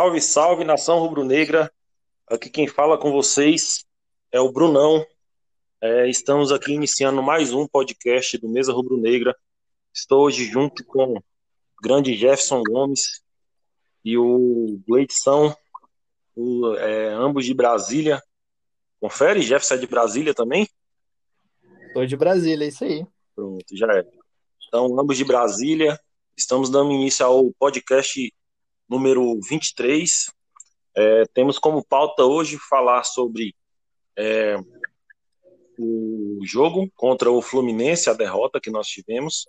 Salve, salve, nação rubro-negra. Aqui quem fala com vocês é o Brunão. É, estamos aqui iniciando mais um podcast do Mesa Rubro-Negra. Estou hoje junto com o grande Jefferson Gomes e o Gleidson, o, é, ambos de Brasília. Confere, Jefferson é de Brasília também? Estou de Brasília, é isso aí. Pronto, já é. Então, ambos de Brasília. Estamos dando início ao podcast número 23. É, temos como pauta hoje falar sobre é, o jogo contra o Fluminense, a derrota que nós tivemos,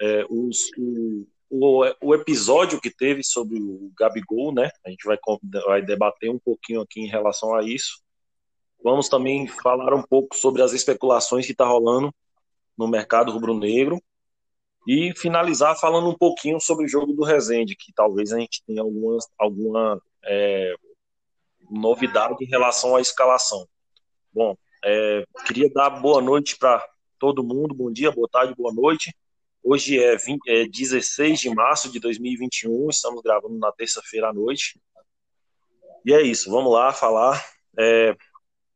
é, os, o, o, o, episódio que teve sobre o Gabigol, né? A gente vai, vai debater um pouquinho aqui em relação a isso. Vamos também falar um pouco sobre as especulações que está rolando no mercado rubro-negro e finalizar falando um pouquinho sobre o jogo do Resende, que talvez a gente tenha alguma, alguma é, novidade em relação à escalação. Bom, é, queria dar boa noite para todo mundo, bom dia, boa tarde, boa noite. Hoje é, 20, é 16 de março de 2021, estamos gravando na terça-feira à noite. E é isso, vamos lá falar. É,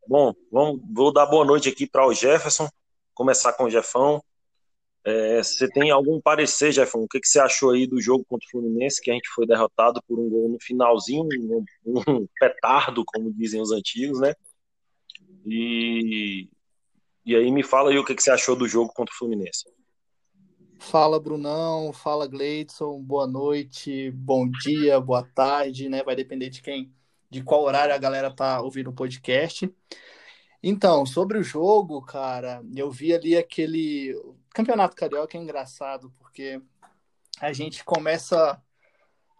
bom, vamos, vou dar boa noite aqui para o Jefferson, começar com o Jefão. É, você tem algum parecer, Jefferson? O que, que, você achou aí do jogo contra o Fluminense, que a gente foi derrotado por um gol no finalzinho, um, um petardo, como dizem os antigos, né? E, e aí me fala aí o que, que você achou do jogo contra o Fluminense. Fala, Brunão. Fala, Gleidson. Boa noite, bom dia, boa tarde, né? Vai depender de quem, de qual horário a galera tá ouvindo o podcast. Então, sobre o jogo, cara, eu vi ali aquele. Campeonato Carioca é engraçado, porque a gente começa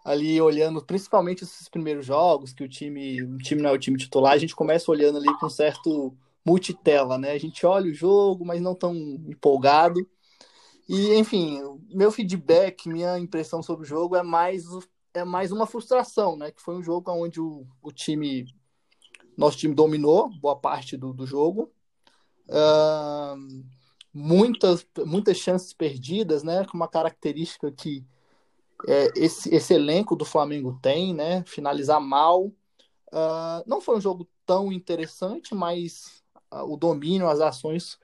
ali olhando, principalmente esses primeiros jogos, que o time, o time não é o time titular, a gente começa olhando ali com certo multitela, né? A gente olha o jogo, mas não tão empolgado. E, enfim, meu feedback, minha impressão sobre o jogo é mais, é mais uma frustração, né? Que foi um jogo onde o, o time nosso time dominou boa parte do, do jogo. Uh, muitas, muitas chances perdidas, né? Com uma característica que é, esse, esse elenco do Flamengo tem, né? Finalizar mal. Uh, não foi um jogo tão interessante, mas uh, o domínio, as ações,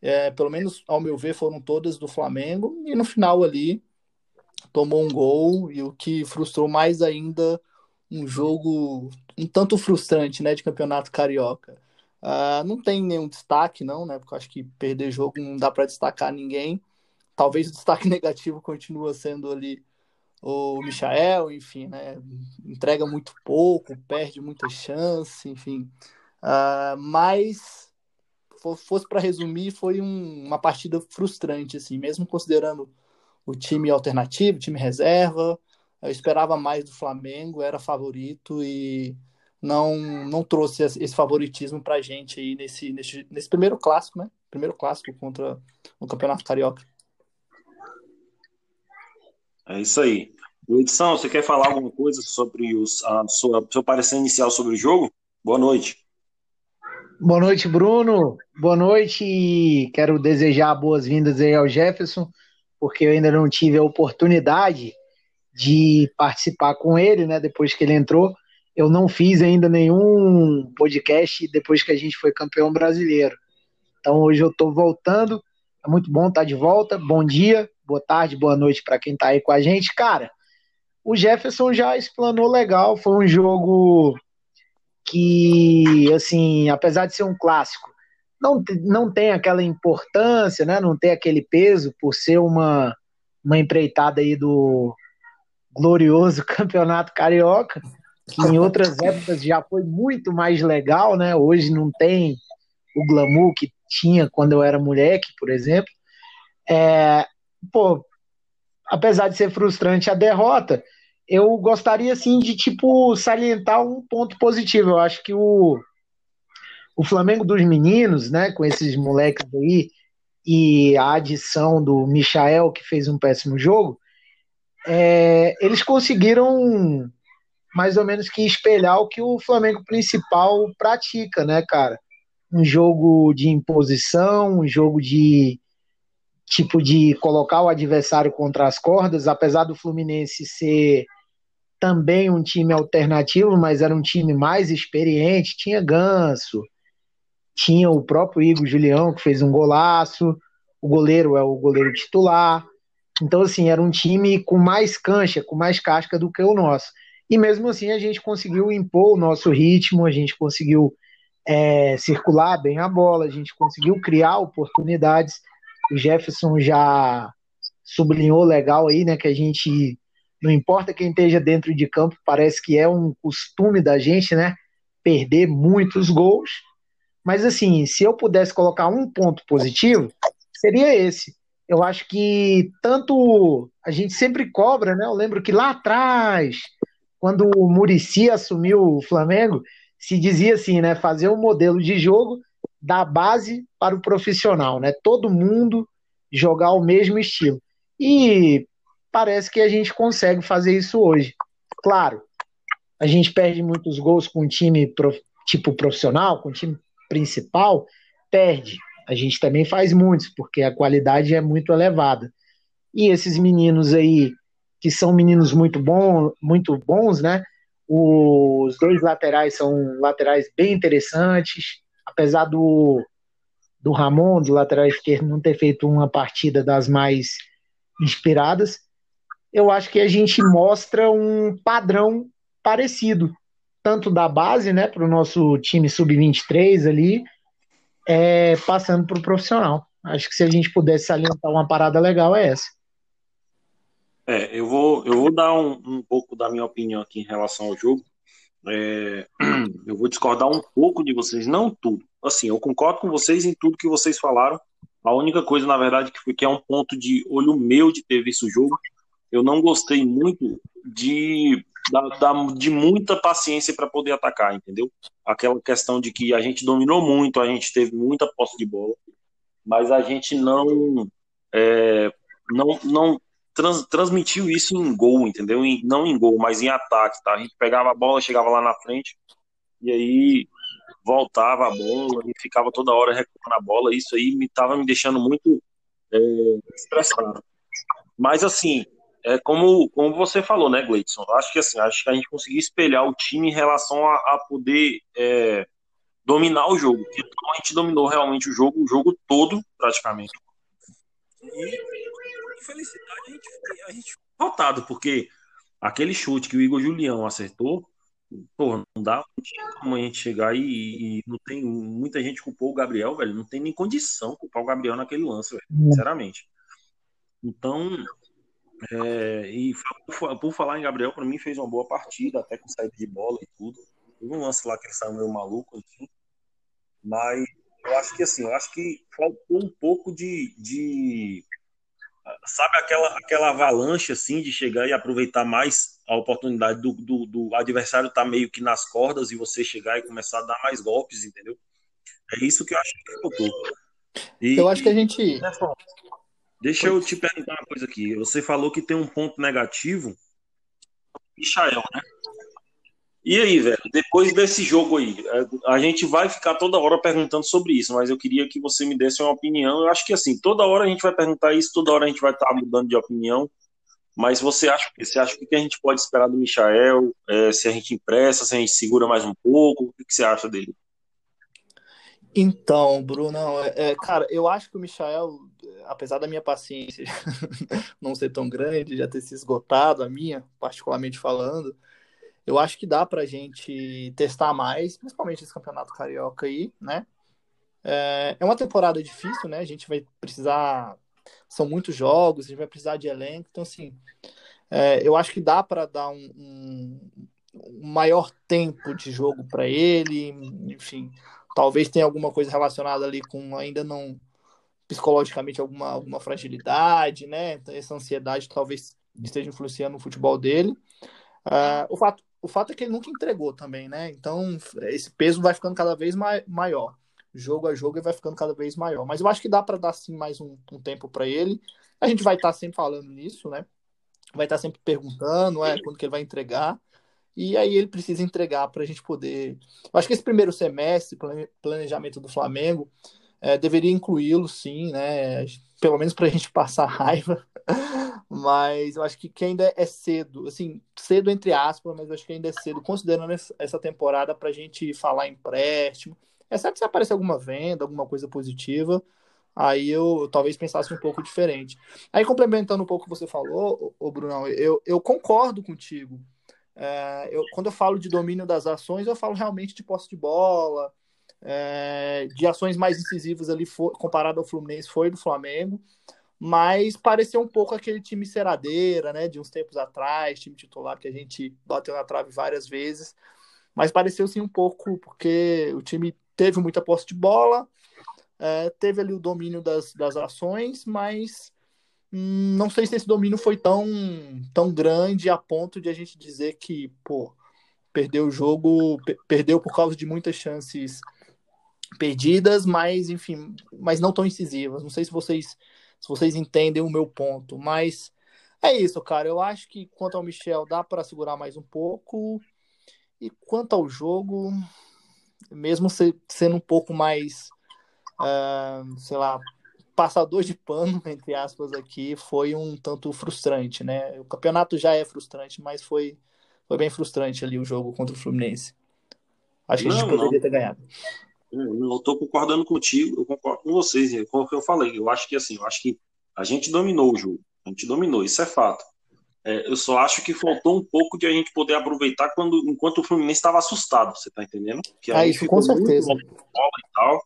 é, pelo menos ao meu ver, foram todas do Flamengo. E no final ali tomou um gol e o que frustrou mais ainda um jogo um tanto frustrante, né, de campeonato carioca. Uh, não tem nenhum destaque, não, né? Porque eu acho que perder jogo não dá para destacar ninguém. Talvez o destaque negativo continua sendo ali o Michael, enfim, né? Entrega muito pouco, perde muita chance, enfim. Uh, mas fosse para resumir, foi um, uma partida frustrante, assim, mesmo considerando o time alternativo, time reserva, eu esperava mais do Flamengo, era favorito e não não trouxe esse favoritismo para a gente aí nesse, nesse, nesse primeiro clássico, né? Primeiro clássico contra o Campeonato Carioca. É isso aí. Edição, você quer falar alguma coisa sobre os, a sua, seu parecer inicial sobre o jogo? Boa noite. Boa noite, Bruno. Boa noite e quero desejar boas-vindas aí ao Jefferson, porque eu ainda não tive a oportunidade de participar com ele, né? Depois que ele entrou, eu não fiz ainda nenhum podcast depois que a gente foi campeão brasileiro. Então hoje eu estou voltando. É muito bom estar tá de volta. Bom dia, boa tarde, boa noite para quem está aí com a gente, cara. O Jefferson já explanou legal. Foi um jogo que, assim, apesar de ser um clássico, não, não tem aquela importância, né? Não tem aquele peso por ser uma, uma empreitada aí do, glorioso Campeonato Carioca, que em outras épocas já foi muito mais legal, né? Hoje não tem o glamour que tinha quando eu era moleque, por exemplo. É, pô, apesar de ser frustrante a derrota, eu gostaria assim de tipo salientar um ponto positivo. Eu acho que o o Flamengo dos meninos, né, com esses moleques aí e a adição do Michael que fez um péssimo jogo, é, eles conseguiram mais ou menos que espelhar o que o Flamengo principal pratica, né, cara? Um jogo de imposição, um jogo de tipo de colocar o adversário contra as cordas, apesar do Fluminense ser também um time alternativo, mas era um time mais experiente. Tinha Ganso, tinha o próprio Igor Julião, que fez um golaço, o goleiro é o goleiro titular. Então, assim, era um time com mais cancha, com mais casca do que o nosso. E mesmo assim, a gente conseguiu impor o nosso ritmo, a gente conseguiu é, circular bem a bola, a gente conseguiu criar oportunidades. O Jefferson já sublinhou legal aí, né, que a gente não importa quem esteja dentro de campo, parece que é um costume da gente, né, perder muitos gols. Mas assim, se eu pudesse colocar um ponto positivo, seria esse. Eu acho que tanto a gente sempre cobra, né? Eu lembro que lá atrás, quando o Murici assumiu o Flamengo, se dizia assim, né? Fazer um modelo de jogo da base para o profissional, né? Todo mundo jogar o mesmo estilo. E parece que a gente consegue fazer isso hoje. Claro, a gente perde muitos gols com time tipo profissional, com time principal, perde. A gente também faz muitos, porque a qualidade é muito elevada. E esses meninos aí, que são meninos muito bons, muito bons, né? Os dois laterais são laterais bem interessantes, apesar do, do Ramon, do lateral esquerdo, não ter feito uma partida das mais inspiradas. Eu acho que a gente mostra um padrão parecido, tanto da base, né, para o nosso time sub-23 ali, é, passando para o profissional. Acho que se a gente pudesse salientar uma parada legal é essa. É, eu vou, eu vou dar um, um pouco da minha opinião aqui em relação ao jogo. É, eu vou discordar um pouco de vocês, não tudo. Assim, eu concordo com vocês em tudo que vocês falaram. A única coisa, na verdade, que, foi, que é um ponto de olho meu de ter visto o jogo, eu não gostei muito de, da, da, de muita paciência para poder atacar, entendeu? Aquela questão de que a gente dominou muito, a gente teve muita posse de bola, mas a gente não é, não, não trans, transmitiu isso em gol, entendeu? Em, não em gol, mas em ataque, tá? A gente pegava a bola, chegava lá na frente, e aí voltava a bola e ficava toda hora recuando a bola. Isso aí me estava me deixando muito é, estressado. Mas assim, é como, como você falou, né, Gleidson? Acho que assim, acho que a gente conseguiu espelhar o time em relação a, a poder é, dominar o jogo. A gente dominou realmente o jogo, o jogo todo, praticamente. E felicidade a gente, a gente ficou rotado, porque aquele chute que o Igor Julião acertou, pô, não dá como a gente chegar e, e, não tem muita gente culpou o Gabriel, velho, não tem nem condição culpar o Gabriel naquele lance, velho, hum. sinceramente. Então, é, e por, por, falar em Gabriel, para mim fez uma boa partida, até com saída de bola e tudo. Teve um lance lá que ele saiu meio maluco, enfim. Mas eu acho que assim, eu acho que faltou um pouco de, de sabe aquela, aquela avalanche assim de chegar e aproveitar mais a oportunidade do, do, do adversário estar tá meio que nas cordas e você chegar e começar a dar mais golpes, entendeu? É isso que eu acho que faltou. E, eu acho que a gente. Deixa eu te perguntar uma coisa aqui. Você falou que tem um ponto negativo, Michael, né? E aí, velho, depois desse jogo aí, a gente vai ficar toda hora perguntando sobre isso, mas eu queria que você me desse uma opinião. Eu acho que assim, toda hora a gente vai perguntar isso, toda hora a gente vai estar mudando de opinião. Mas você acha, você acha que a gente pode esperar do Michael? É, se a gente empresta, se a gente segura mais um pouco? O que, você acha dele? Então, Bruno, é, é, cara, eu acho que o Michael, apesar da minha paciência não ser tão grande, já ter se esgotado, a minha, particularmente falando, eu acho que dá para a gente testar mais, principalmente esse campeonato carioca aí, né? É, é uma temporada difícil, né? A gente vai precisar. São muitos jogos, a gente vai precisar de elenco. Então, assim, é, eu acho que dá para dar um, um, um, maior tempo de jogo para ele. Enfim, talvez tenha alguma coisa relacionada ali com ainda não psicologicamente alguma, alguma fragilidade, né? Então, essa ansiedade talvez esteja influenciando no futebol dele. Uh, o, fato, o fato é que ele nunca entregou também, né? Então, esse peso vai ficando cada vez maior. Jogo a jogo ele vai ficando cada vez maior. Mas eu acho que dá para dar sim mais um, um tempo para ele. A gente vai estar tá sempre falando nisso, né? Vai estar tá sempre perguntando, é, quando que ele vai entregar. E aí ele precisa entregar para a gente poder. Eu acho que esse primeiro semestre, planejamento do Flamengo, é, deveria incluí-lo, sim, né? Pelo menos para a gente passar raiva. Mas eu acho que, que ainda é cedo, assim, cedo entre aspas, mas eu acho que ainda é cedo, considerando essa temporada para a gente falar empréstimo. É certo se aparecer alguma venda, alguma coisa positiva, aí eu, eu, talvez pensasse um pouco diferente. Aí, complementando um pouco o que você falou, o Brunão, eu, eu concordo contigo. É, eu, quando eu falo de domínio das ações, eu falo realmente de posse de bola, é, de ações mais incisivas ali, for, comparado ao Fluminense, foi do Flamengo, mas pareceu um pouco aquele time ceradeira, né, de uns tempos atrás, time titular que a gente bateu na trave várias vezes, mas pareceu sim um pouco, porque o time teve muita posse de bola, é, teve ali o domínio das, das ações, mas hum, não sei se esse domínio foi tão, tão grande a ponto de a gente dizer que, pô, perdeu o jogo, perdeu por causa de muitas chances perdidas, mas enfim, mas não tão incisivas. Não sei se vocês se vocês entendem o meu ponto, mas é isso, cara. Eu acho que quanto ao Michel dá para segurar mais um pouco. E quanto ao jogo, mesmo sendo um pouco mais, uh, sei lá, passador de pano, entre aspas, aqui, foi um tanto frustrante, né? O campeonato já é frustrante, mas foi, foi bem frustrante ali o jogo contra o Fluminense. Acho que não, a gente poderia não. ter ganhado. Eu estou concordando contigo, eu concordo com vocês, como é que eu falei. Eu acho que assim, eu acho que a gente dominou o jogo, a gente dominou, isso é fato. É, eu só acho que faltou um pouco de a gente poder aproveitar quando, enquanto o Fluminense estava assustado, você tá entendendo? Que ah, isso com certeza. E, tal,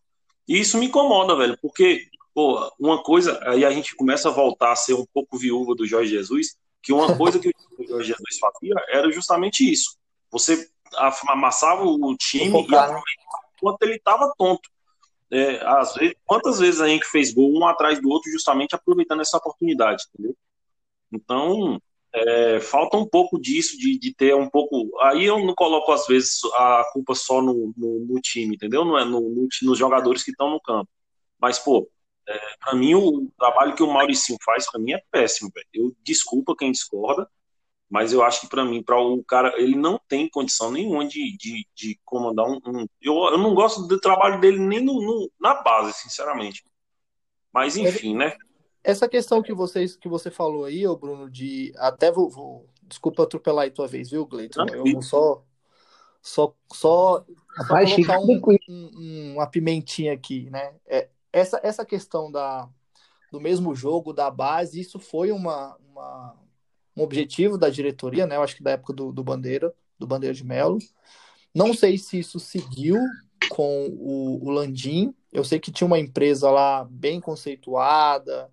e isso me incomoda, velho, porque pô, uma coisa, aí a gente começa a voltar a ser um pouco viúva do Jorge Jesus, que uma coisa que o Jorge Jesus fazia era justamente isso. Você amassava o time e aproveitava enquanto ele estava tonto. É, às vezes, quantas vezes a gente fez gol um atrás do outro justamente aproveitando essa oportunidade, entendeu? Então, é, falta um pouco disso, de, de, ter um pouco. Aí eu não coloco, às vezes, a culpa só no, no, no time, entendeu? Não é no, no, nos jogadores que estão no campo. Mas, pô, é, para mim, o trabalho que o Mauricinho faz, para mim, é péssimo, velho. Eu desculpa quem discorda, mas eu acho que para mim, para o cara, ele não tem condição nenhuma de, de, de comandar um. um eu, eu não gosto do trabalho dele nem no, no, na base, sinceramente. Mas enfim, né? Essa questão que, vocês, que você falou aí, ô Bruno, de. Até vou. vou desculpa atropelar aí tua vez, viu, Gleiton? Eu vou só. Só, só, só colocar um, um, uma pimentinha aqui, né? É, essa, essa questão da, do mesmo jogo, da base, isso foi uma, uma um objetivo da diretoria, né? Eu acho que da época do, do Bandeira, do Bandeira de Melo. Não sei se isso seguiu com o, o Landim. Eu sei que tinha uma empresa lá bem conceituada,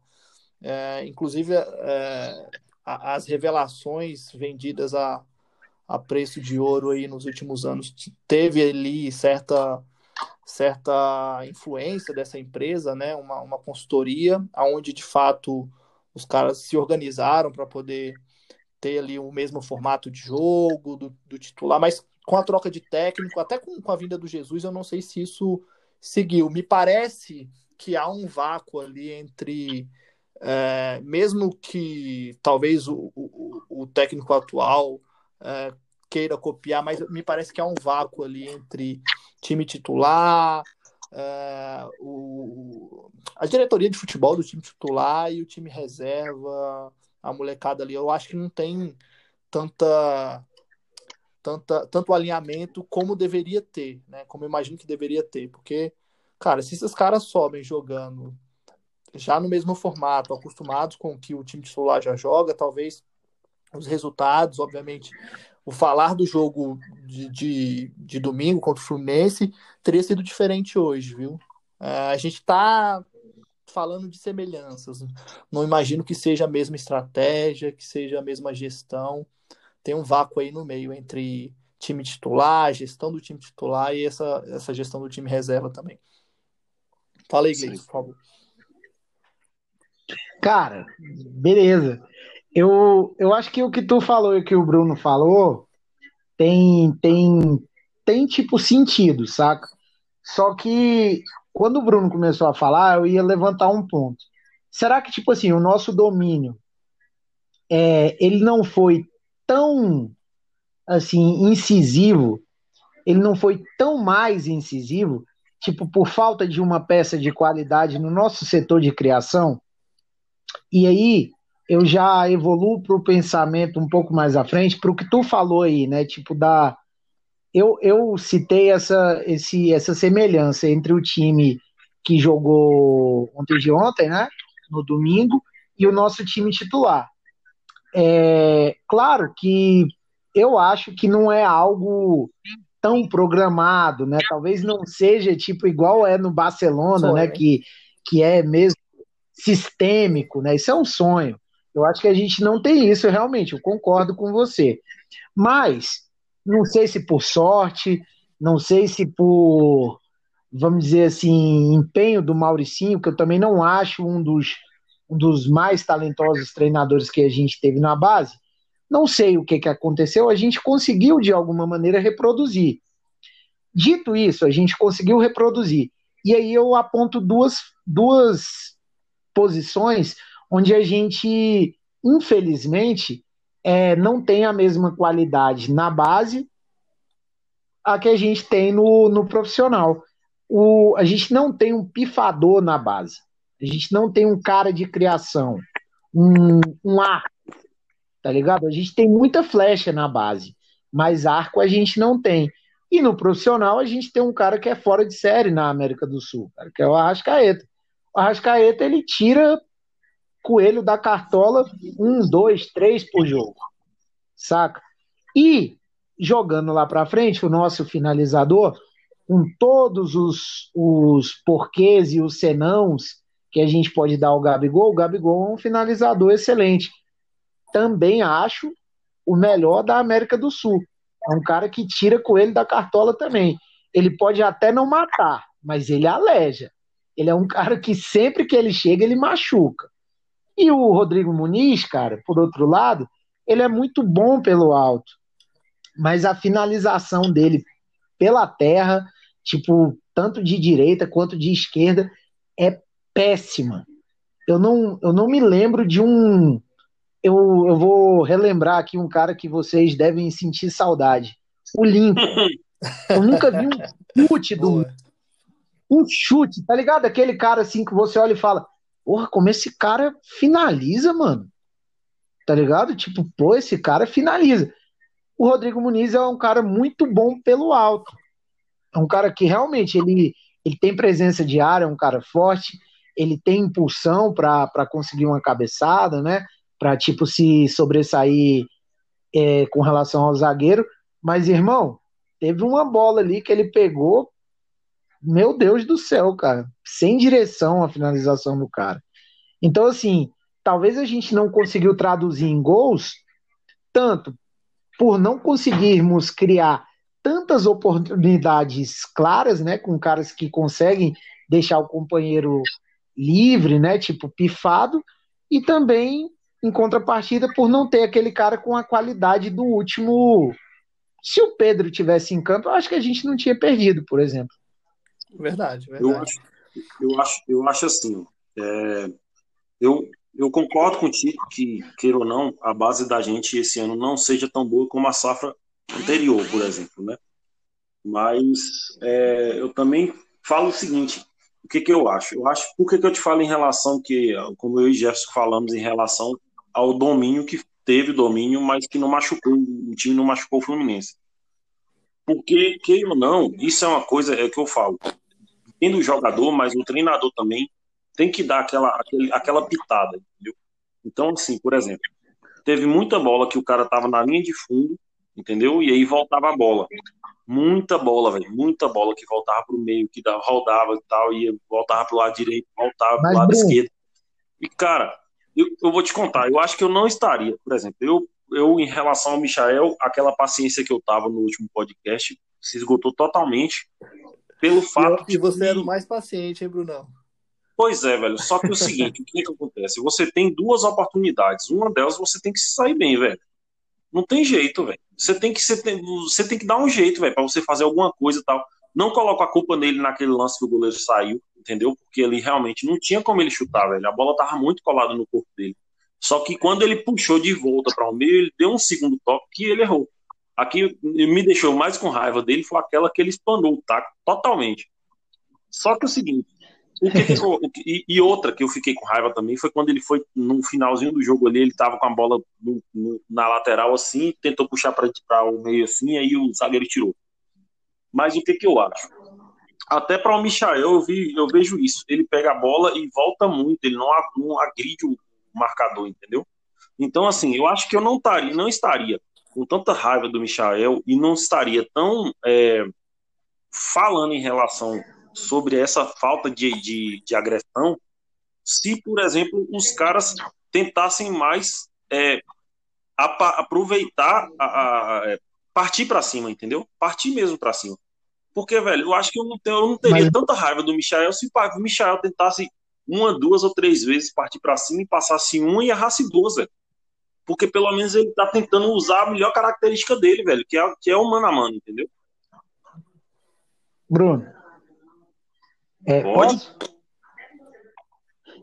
é, inclusive é, as revelações vendidas a, a preço de ouro aí nos últimos anos teve ali certa certa influência dessa empresa, né? Uma, uma consultoria, aonde de fato os caras se organizaram para poder ter ali o mesmo formato de jogo do, do, titular, mas com a troca de técnico, até com, com a vinda do Jesus, eu não sei se isso seguiu. Me parece que há um vácuo ali entre, é, mesmo que talvez o, o, o técnico atual é, queira copiar, mas me parece que há um vácuo ali entre time titular, é, o, a diretoria de futebol do time titular e o time reserva a molecada ali. Eu acho que não tem tanta, tanta tanto alinhamento como deveria ter, né? Como eu imagino que deveria ter, porque cara, se esses caras sobem jogando já no mesmo formato, acostumados com o que o time titular já joga, talvez os resultados, obviamente, o falar do jogo de, de, de domingo contra o Fluminense teria sido diferente hoje, viu? Uh, a gente tá falando de semelhanças. Não imagino que seja a mesma estratégia, que seja a mesma gestão. Tem um vácuo aí no meio entre time titular, gestão do time titular e essa, essa gestão do time reserva também. Fala aí, Gleice, por favor. Cara, beleza. Eu, eu acho que o que tu falou e o que o Bruno falou tem, tem, tem tipo sentido, saca? Só que quando o Bruno começou a falar, eu ia levantar um ponto. Será que, tipo assim, o nosso domínio é, ele não foi tão assim incisivo, ele não foi tão mais incisivo, tipo, por falta de uma peça de qualidade no nosso setor de criação? E aí, eu já evoluo para o pensamento um pouco mais à frente, para o que tu falou aí, né? Tipo, da. Eu, eu citei essa, esse, essa semelhança entre o time que jogou ontem de ontem, né? No domingo, e o nosso time titular. É, claro que eu acho que não é algo tão programado, né? Talvez não seja tipo igual é no Barcelona, né? Que, que é mesmo sistêmico, né? Isso é um sonho. Eu acho que a gente não tem isso realmente, eu concordo com você. Mas, não sei se por sorte, não sei se por, vamos dizer assim, empenho do Mauricinho, que eu também não acho um dos, um dos mais talentosos treinadores que a gente teve na base. Não sei o que, que aconteceu, a gente conseguiu de alguma maneira reproduzir. Dito isso, a gente conseguiu reproduzir. E aí eu aponto duas, duas posições onde a gente, infelizmente, é, não tem a mesma qualidade na base a que a gente tem no, no profissional. O, a gente não tem um pifador na base. A gente não tem um cara de criação, um, um arco, tá ligado? A gente tem muita flecha na base, mas arco a gente não tem. E no profissional a gente tem um cara que é fora de série na América do Sul, cara, que é o Arrascaeta. O Arrascaeta ele tira coelho da cartola um, dois, três por jogo, saca? E jogando lá para frente, o nosso finalizador, com todos os, os porquês e os senãos que a gente pode dar ao Gabigol, o Gabigol é um finalizador excelente. Também acho o melhor da América do Sul. É um cara que tira coelho da cartola também. Ele pode até não matar, mas ele aleja. Ele é um cara que sempre que ele chega, ele machuca. E o Rodrigo Muniz, cara, por outro lado, ele é muito bom pelo alto, mas a finalização dele pela terra, tipo, tanto de direita quanto de esquerda, é péssima. Eu não, eu não me lembro de um. Eu, eu vou relembrar aqui um cara que vocês devem sentir saudade. O Lincoln. Eu nunca vi um chute do. Um chute, tá ligado? Aquele cara assim que você olha e fala: porra, como esse cara finaliza, mano. Tá ligado? Tipo, pô, esse cara finaliza. O Rodrigo Muniz é um cara muito bom pelo alto. É um cara que realmente ele, ele tem presença de área, é um cara forte, ele tem impulsão para conseguir uma cabeçada, né? Para tipo se sobressair é, com relação ao zagueiro. Mas, irmão, teve uma bola ali que ele pegou, meu Deus do céu, cara. Sem direção a finalização do cara. Então, assim, talvez a gente não conseguiu traduzir em gols, tanto por não conseguirmos criar tantas oportunidades claras, né, com caras que conseguem deixar o companheiro livre, né, tipo pifado, e também em contrapartida por não ter aquele cara com a qualidade do último. Se o Pedro tivesse em campo, eu acho que a gente não tinha perdido, por exemplo. Verdade, verdade. Eu acho, eu acho, eu acho assim. É, eu, eu concordo contigo que, queira ou não, a base da gente esse ano não seja tão boa como a safra anterior, por exemplo, né? Mas é, eu também falo o seguinte, o que, que eu acho? Eu acho, por que, que eu te falo em relação que, como eu e Jefferson falamos em relação ao domínio que teve domínio, mas que não machucou, o time não machucou o Fluminense. Porque, que ou não, isso é uma coisa é que eu falo. O jogador, mas o treinador também tem que dar aquela, aquele, aquela pitada, entendeu? Então, assim, por exemplo, teve muita bola que o cara tava na linha de fundo, entendeu? E aí voltava a bola. Muita bola, velho. Muita bola que voltava pro meio, que rodava e tal, ia, voltava pro lado direito, voltava Mas, pro lado Bruno. esquerdo. E, cara, eu, eu vou te contar, eu acho que eu não estaria, por exemplo, eu, eu em relação ao Michael, aquela paciência que eu tava no último podcast se esgotou totalmente pelo fato. E, e você de... era o mais paciente, hein, Brunão? Pois é, velho. Só que é o seguinte, o que, que acontece? Você tem duas oportunidades. Uma delas você tem que sair bem, velho. Não tem jeito, velho. Você tem que você tem, você tem que dar um jeito, velho, para você fazer alguma coisa e tal. Não coloca a culpa nele naquele lance que o goleiro saiu, entendeu? Porque ele realmente não tinha como ele chutar, velho. A bola tava muito colada no corpo dele. Só que quando ele puxou de volta para o meio, ele deu um segundo toque que ele errou. Aqui me deixou mais com raiva dele foi aquela que ele espanou o taco totalmente. Só que é o seguinte, O que, que, e, e, outra que eu fiquei com raiva também foi quando ele foi no finalzinho do jogo ali, ele tava com a bola no, no, na lateral assim, tentou puxar para o meio assim, aí o zagueiro tirou. Mas o que, que eu acho? Até para o Michael eu, vi, eu vejo isso. Ele pega a bola e volta muito, ele não, não agride o marcador, entendeu? Então, assim, eu acho que eu não estaria, não estaria com tanta raiva do Michael e não estaria tão é, falando em relação sobre essa falta de, de, de, agressão se, por exemplo, os caras tentassem mais é, aproveitar, a, a, é, partir para cima, entendeu? Partir mesmo para cima. Porque, velho, eu acho que eu não, tenho, eu não teria Mas... tanta raiva do Michael se o Michael tentasse uma, duas ou três vezes partir para cima e passasse uma e errasse duas, velho. Porque pelo menos ele tá tentando usar a melhor característica dele, velho, que é, que é o mano a mano, entendeu? Bruno. É, pode? Posso?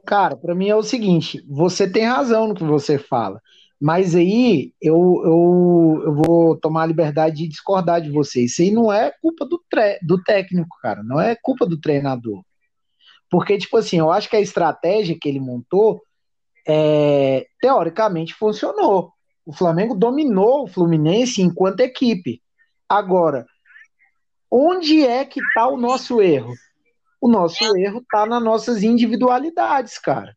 Cara, para mim é o seguinte: você tem razão no que você fala. Mas aí eu, eu, eu vou tomar a liberdade de discordar de você. Isso aí não é culpa do, tre do técnico, cara. Não é culpa do treinador. Porque, tipo assim, eu acho que a estratégia que ele montou, é, teoricamente, funcionou. O Flamengo dominou o Fluminense enquanto equipe. Agora, onde é que está o nosso erro? O nosso erro está nas nossas individualidades, cara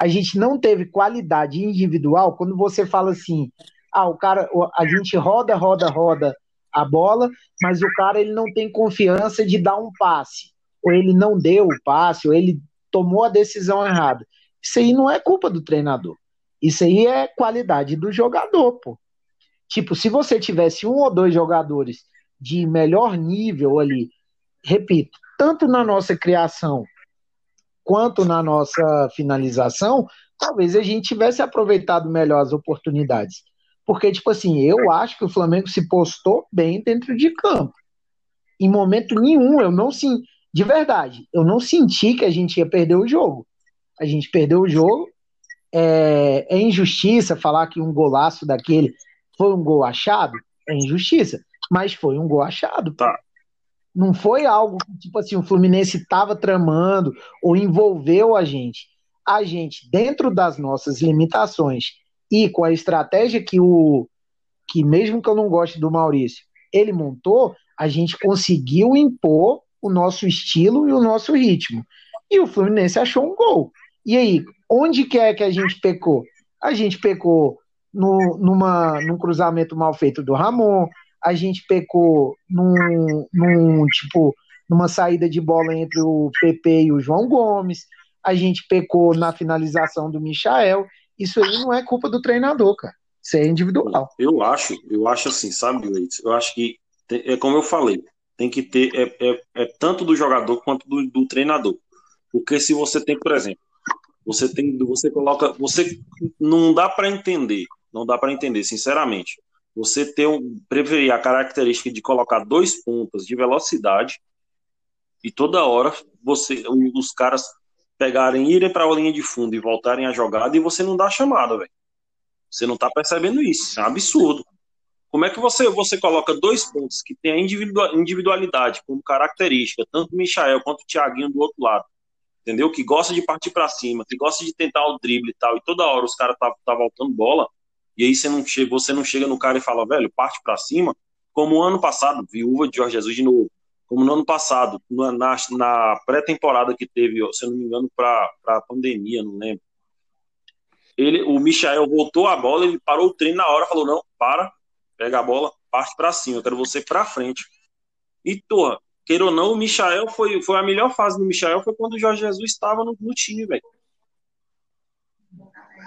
a gente não teve qualidade individual, quando você fala assim, ah, o cara, a gente roda, roda, roda a bola, mas o cara ele não tem confiança de dar um passe, ou ele não deu o passe, ou ele tomou a decisão errada. Isso aí não é culpa do treinador. Isso aí é qualidade do jogador, pô. Tipo, se você tivesse um ou dois jogadores de melhor nível ali, repito, tanto na nossa criação quanto na nossa finalização, talvez a gente tivesse aproveitado melhor as oportunidades. Porque, tipo assim, eu acho que o Flamengo se postou bem dentro de campo. Em momento nenhum, eu não senti, de verdade, eu não senti que a gente ia perder o jogo. A gente perdeu o jogo. É, é injustiça falar que um golaço daquele foi um gol achado? É injustiça. Mas foi um gol achado. Tá. Não foi algo que, tipo assim, o Fluminense estava tramando ou envolveu a gente. A gente, dentro das nossas limitações e com a estratégia que o que mesmo que eu não goste do Maurício, ele montou, a gente conseguiu impor o nosso estilo e o nosso ritmo. E o Fluminense achou um gol. E aí, onde que é que a gente pecou? A gente pecou no, numa, num cruzamento mal feito do Ramon, a gente pecou num, num tipo numa saída de bola entre o PP e o João Gomes, a gente pecou na finalização do Michael. Isso aí não é culpa do treinador, cara. Isso é individual. Eu acho, eu acho assim, sabe, Leite? Eu acho que é como eu falei, tem que ter é, é, é tanto do jogador quanto do, do, treinador. Porque se você tem, por exemplo, você tem, você coloca, você não dá para entender, não dá para entender, sinceramente você ter um, preferir a característica de colocar dois pontas de velocidade e toda hora você os caras pegarem, irem para a linha de fundo e voltarem a jogada e você não dá chamada, velho. Você não tá percebendo isso, é um absurdo. Como é que você você coloca dois pontos que tem a individualidade como característica, tanto o Michael quanto o Thiaguinho do outro lado, entendeu? Que gosta de partir para cima, que gosta de tentar o drible e tal, e toda hora os caras tá, tá voltando bola, e aí você não chega, você não chega no cara e fala, velho, parte para cima, como ano passado, viúva de Jorge Jesus de novo, como no ano passado, na, na pré-temporada que teve, se eu não me engano, para a pandemia, não lembro. Ele, o Michael voltou a bola, ele parou o treino na hora, falou: não, para, pega a bola, parte para cima, eu quero você para frente. E, porra, queira ou não, o Michael foi, foi a melhor fase do Michael foi quando o Jorge Jesus estava no, no time, velho.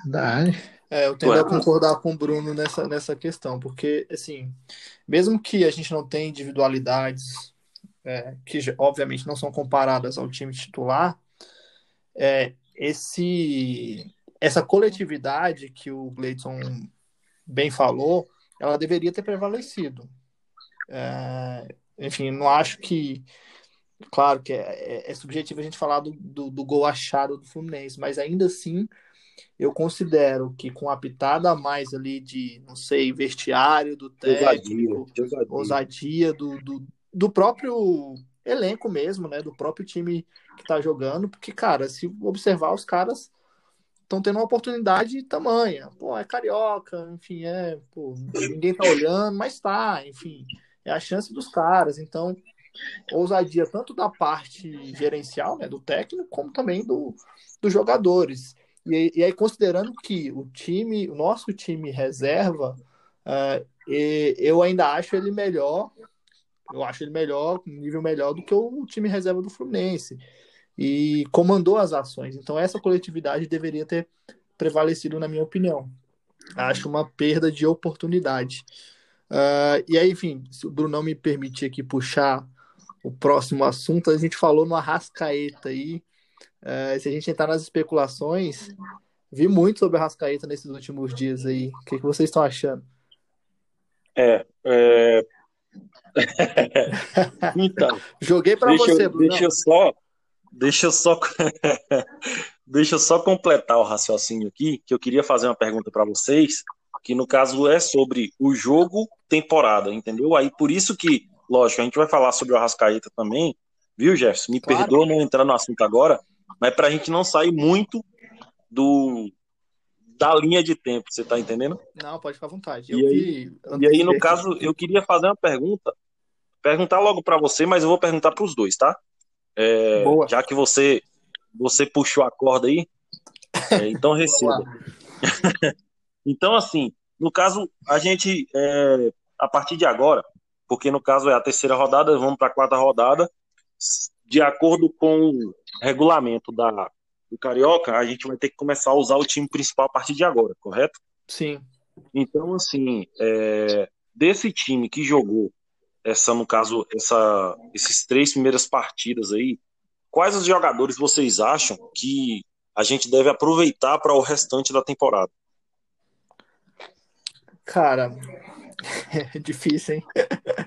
Verdade. É, eu tendo a concordar com o Bruno nessa, nessa questão, porque, assim, mesmo que a gente não tenha individualidades é, que, obviamente, não são comparadas ao time titular, é, esse, essa coletividade que o Gleidson bem falou, ela deveria ter prevalecido. É, enfim, não acho que. Claro que é, é, é subjetivo a gente falar do, do, do gol achado do Fluminense, mas ainda assim eu considero que com a pitada a mais ali de, não sei, vestiário do técnico, ousadia, ousadia do, do, do, próprio elenco mesmo, né? Do próprio time que tá jogando, porque, cara, se observar, os caras estão tendo uma oportunidade tamanha. Pô, é carioca, enfim, é. Pô, ninguém tá olhando, mas tá, enfim. É a chance dos caras. Então, ousadia tanto da parte gerencial, né, do técnico, como também do, dos jogadores. E, e aí, considerando que o time, o nosso time reserva, e, eu ainda acho ele melhor. Eu acho ele melhor, um nível melhor do que o time reserva do Fluminense. E comandou as ações. Então, essa coletividade deveria ter prevalecido, na minha opinião. Acho uma perda de oportunidade. Uh, e aí, enfim, se o Bruno me permitir aqui puxar o próximo assunto, a gente falou no Arrascaeta aí. Uh, se a gente entrar nas especulações, vi muito sobre Arrascaeta nesses últimos dias aí. O que, que vocês estão achando? É. é... então. Joguei para você, Bruno. Deixa eu só. Deixa eu só. deixa eu só completar o raciocínio aqui, que eu queria fazer uma pergunta para vocês, que no caso é sobre o jogo temporada, entendeu? Aí por isso que lógico, a gente vai falar sobre o Arrascaeta também, viu, Jefferson? Me claro. perdoa não entrar no assunto agora, mas para a gente não sair muito do da linha de tempo, você tá entendendo? Não, pode ficar à vontade. E, aí, e aí, no caso, eu queria fazer uma pergunta, perguntar logo para você, mas eu vou perguntar para os dois, tá? É. Já que você você puxou a corda aí, é, então receba. então, assim, no caso, a gente, é, a partir de agora, porque no caso é a terceira rodada, vamos para a quarta rodada. De acordo com o regulamento da, do Carioca, a gente vai ter que começar a usar o time principal a partir de agora, correto? Sim. Então, assim, é, desse time que jogou essa, no caso, essa, esses três primeiras partidas aí, quais os jogadores vocês acham que a gente deve aproveitar para o restante da temporada? Cara, é difícil, hein?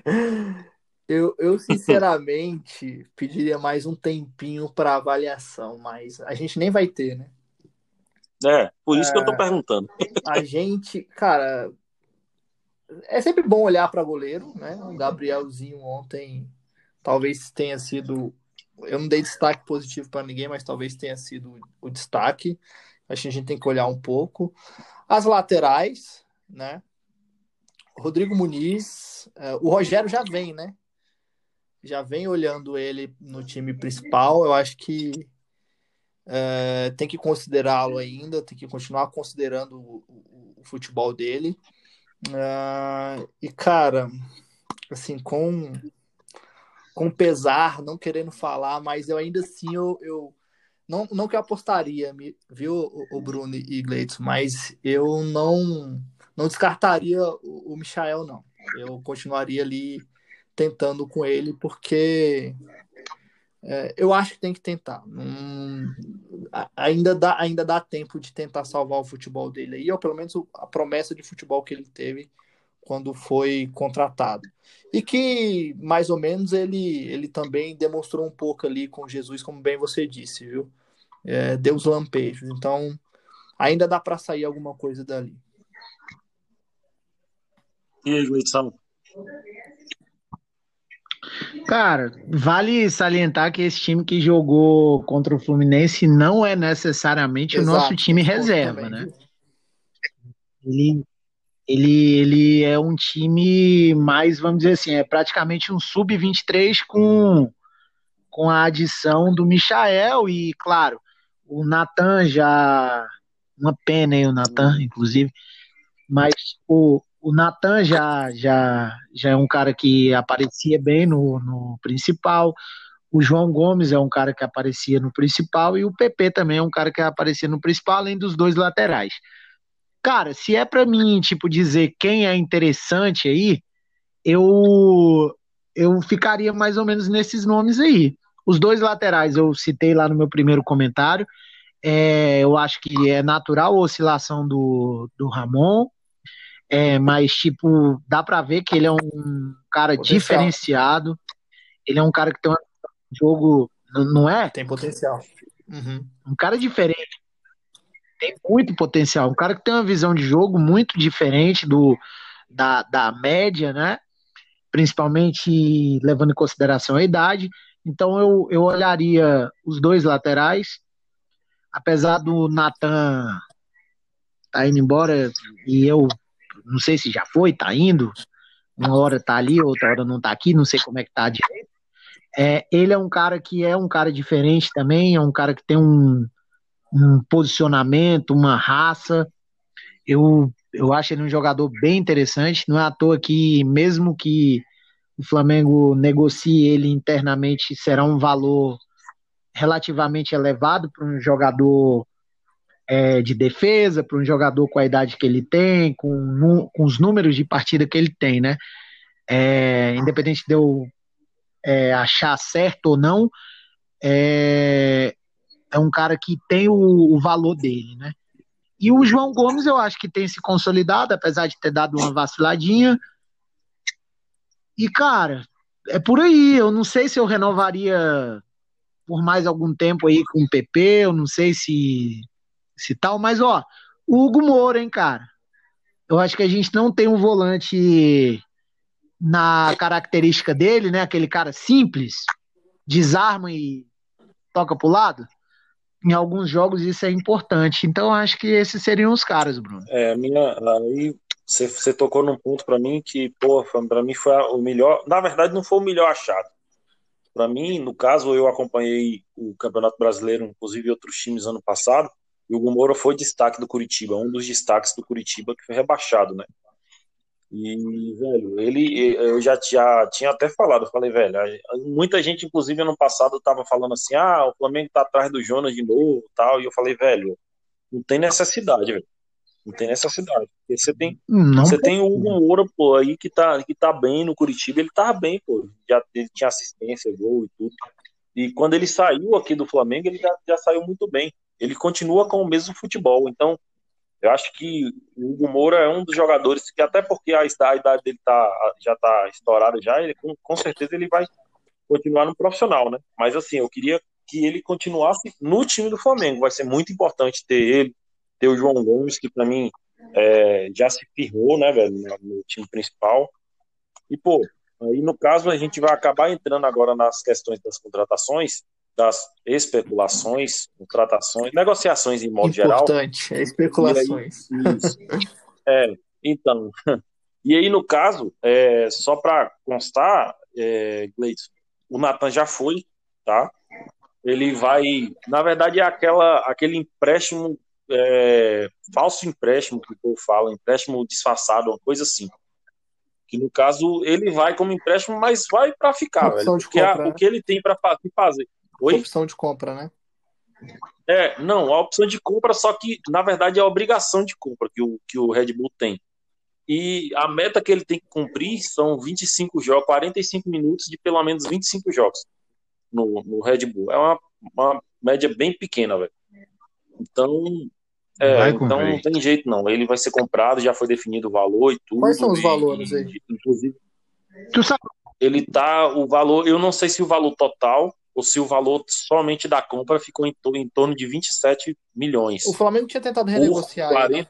Eu, eu sinceramente pediria mais um tempinho para avaliação, mas a gente nem vai ter, né? É, por isso é, que eu tô é, perguntando. A gente, cara, é sempre bom olhar para goleiro, né? O Gabrielzinho ontem talvez tenha sido. Eu não dei destaque positivo para ninguém, mas talvez tenha sido o destaque. Acho que a gente tem que olhar um pouco. As laterais, né? Rodrigo Muniz, uh, o Rogério já vem, né? Já vem olhando ele no time principal. Eu acho que uh, tem que considerá-lo ainda, tem que continuar considerando o, o, o futebol dele. Uh, e, cara, assim, com, com pesar, não querendo falar, mas eu ainda assim eu, eu não, não que eu apostaria, viu, o, Bruno e Gleitson, mas eu não não descartaria o, o Michael, não. Eu continuaria ali tentando com ele, porque é, eu acho que tem que tentar. Hum, ainda, dá, ainda dá tempo de tentar salvar o futebol dele aí, ou pelo menos a promessa de futebol que ele teve quando foi contratado. E que, mais ou menos, ele, ele também demonstrou um pouco ali com Jesus, como bem você disse, viu? É, deu os lampejos. Então, ainda dá para sair alguma coisa dali. E aí? Cara, vale salientar que esse time que jogou contra o Fluminense não é necessariamente Exato, o nosso time reserva, também. né? Ele, ele, ele é um time mais, vamos dizer assim, é praticamente um sub-23 com, com a adição do Michael e, claro, o Natan já. Uma pena aí, o Natan, inclusive. Mas o, o Natan já, já, já é um cara que aparecia bem no, no principal. O João Gomes é um cara que aparecia no principal. E o PP também é um cara que aparecia no principal, além dos dois laterais. Cara, se é para mim, tipo, dizer quem é interessante aí, eu, eu ficaria mais ou menos nesses nomes aí. Os dois laterais eu citei lá no meu primeiro comentário. É, eu acho que é natural a oscilação do, do Ramon. É, mas, tipo, dá pra ver que ele é um cara potencial. diferenciado. Ele é um cara que tem um jogo, não é? Tem potencial. Uhum. Um cara diferente. Tem muito potencial. Um cara que tem uma visão de jogo muito diferente do da, da média, né? principalmente levando em consideração a idade. Então eu, eu olharia os dois laterais, apesar do Natan tá indo embora e eu não sei se já foi, tá indo, uma hora tá ali, outra hora não tá aqui, não sei como é que tá direito. É, ele é um cara que é um cara diferente também, é um cara que tem um, um posicionamento, uma raça. Eu, eu acho ele um jogador bem interessante. Não é à toa que, mesmo que o Flamengo negocie ele internamente, será um valor relativamente elevado para um jogador é, de defesa, para um jogador com a idade que ele tem, com, com os números de partida que ele tem, né? É, independente de eu é, achar certo ou não, é, é um cara que tem o, o, valor dele, né? E o João Gomes eu acho que tem se consolidado, apesar de ter dado uma vaciladinha. E, cara, é por aí. Eu não sei se eu renovaria por mais algum tempo aí com o PP, eu não sei se, se tal, mas ó, Hugo Moura, hein, cara. Eu acho que a gente não tem um volante na característica dele, né? Aquele cara simples, desarma e toca pro lado. Em alguns jogos isso é importante. Então acho que esses seriam os caras, Bruno. É, minha aí você, você tocou num ponto para mim que, pô, para mim foi o melhor. Na verdade, não foi o melhor achado. Para mim, no caso, eu acompanhei o Campeonato Brasileiro, inclusive outros times ano passado, e o Moura foi destaque do Curitiba, um dos destaques do Curitiba que foi rebaixado, né? E, velho, ele, eu já, já tinha até falado, eu falei, velho, muita gente, inclusive, ano passado, tava falando assim, ah, o Flamengo tá atrás do Jonas de novo tal, e eu falei, velho, não tem necessidade, velho. Não tem necessidade. Porque você tem, não você tem o Hugo Moura, pô, aí que tá, que tá bem no Curitiba, ele tava bem, pô. Já ele tinha assistência, gol e tudo. E quando ele saiu aqui do Flamengo, ele já, já saiu muito bem. Ele continua com o mesmo futebol. Então, eu acho que o Hugo Moura é um dos jogadores que, até porque a idade dele tá, já tá estourada já, ele, com, com certeza ele vai continuar no profissional, né? Mas assim, eu queria que ele continuasse no time do Flamengo. Vai ser muito importante ter ele, ter o João Gomes, que para mim é, já se firmou, né, velho, no time principal. E, pô, aí no caso a gente vai acabar entrando agora nas questões das contratações, das especulações, contratações, negociações em modo Importante, geral. Importante, é especulações. Aí, é, então. E aí, no caso, é, só para constar, é, Gleison, o Natan já foi, tá? Ele vai, na verdade, é aquela, aquele empréstimo é, falso empréstimo que o povo fala, empréstimo disfarçado, uma coisa assim. Que no caso ele vai como empréstimo, mas vai para ficar, velho, porque a, né? o que ele tem para fazer. Oi? Opção de compra, né? É, não, a opção de compra, só que na verdade é a obrigação de compra que o, que o Red Bull tem. E a meta que ele tem que cumprir são 25 jogos, 45 minutos de pelo menos 25 jogos no, no Red Bull. É uma, uma média bem pequena, velho. Então, é, então não tem jeito não. Ele vai ser comprado, já foi definido o valor e tudo. Quais são os e, valores aí? Inclusive, tu sabe? Ele tá o valor, eu não sei se o valor total ou se o valor somente da compra ficou em, em torno de 27 milhões. O Flamengo tinha tentado renegociar. 40... Aí, né?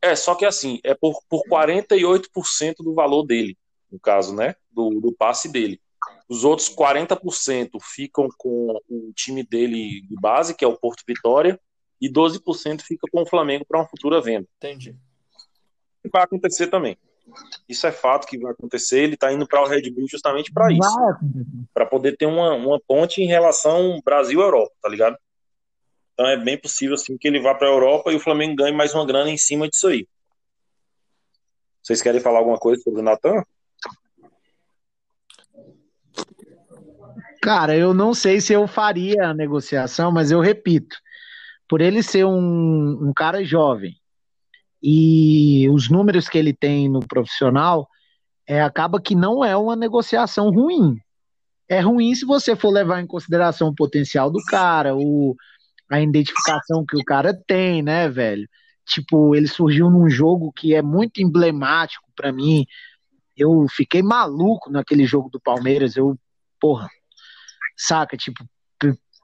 É, só que assim, é por, por 48% do valor dele, no caso, né? Do, do passe dele. Os outros 40% ficam com o time dele de base, que é o Porto Vitória, e 12% fica com o Flamengo para uma futura venda. Entendi. Vai acontecer também. Isso é fato que vai acontecer. Ele está indo para o Red Bull justamente para isso. Para poder ter uma, uma ponte em relação Brasil-Europa, tá ligado? Então é bem possível assim que ele vá para a Europa e o Flamengo ganhe mais uma grana em cima disso aí. Vocês querem falar alguma coisa sobre o Natan? Cara, eu não sei se eu faria a negociação, mas eu repito, por ele ser um, um cara jovem e os números que ele tem no profissional, é, acaba que não é uma negociação ruim. É ruim se você for levar em consideração o potencial do cara, o, a identificação que o cara tem, né, velho? Tipo, ele surgiu num jogo que é muito emblemático para mim. Eu fiquei maluco naquele jogo do Palmeiras. Eu, porra, saca? Tipo,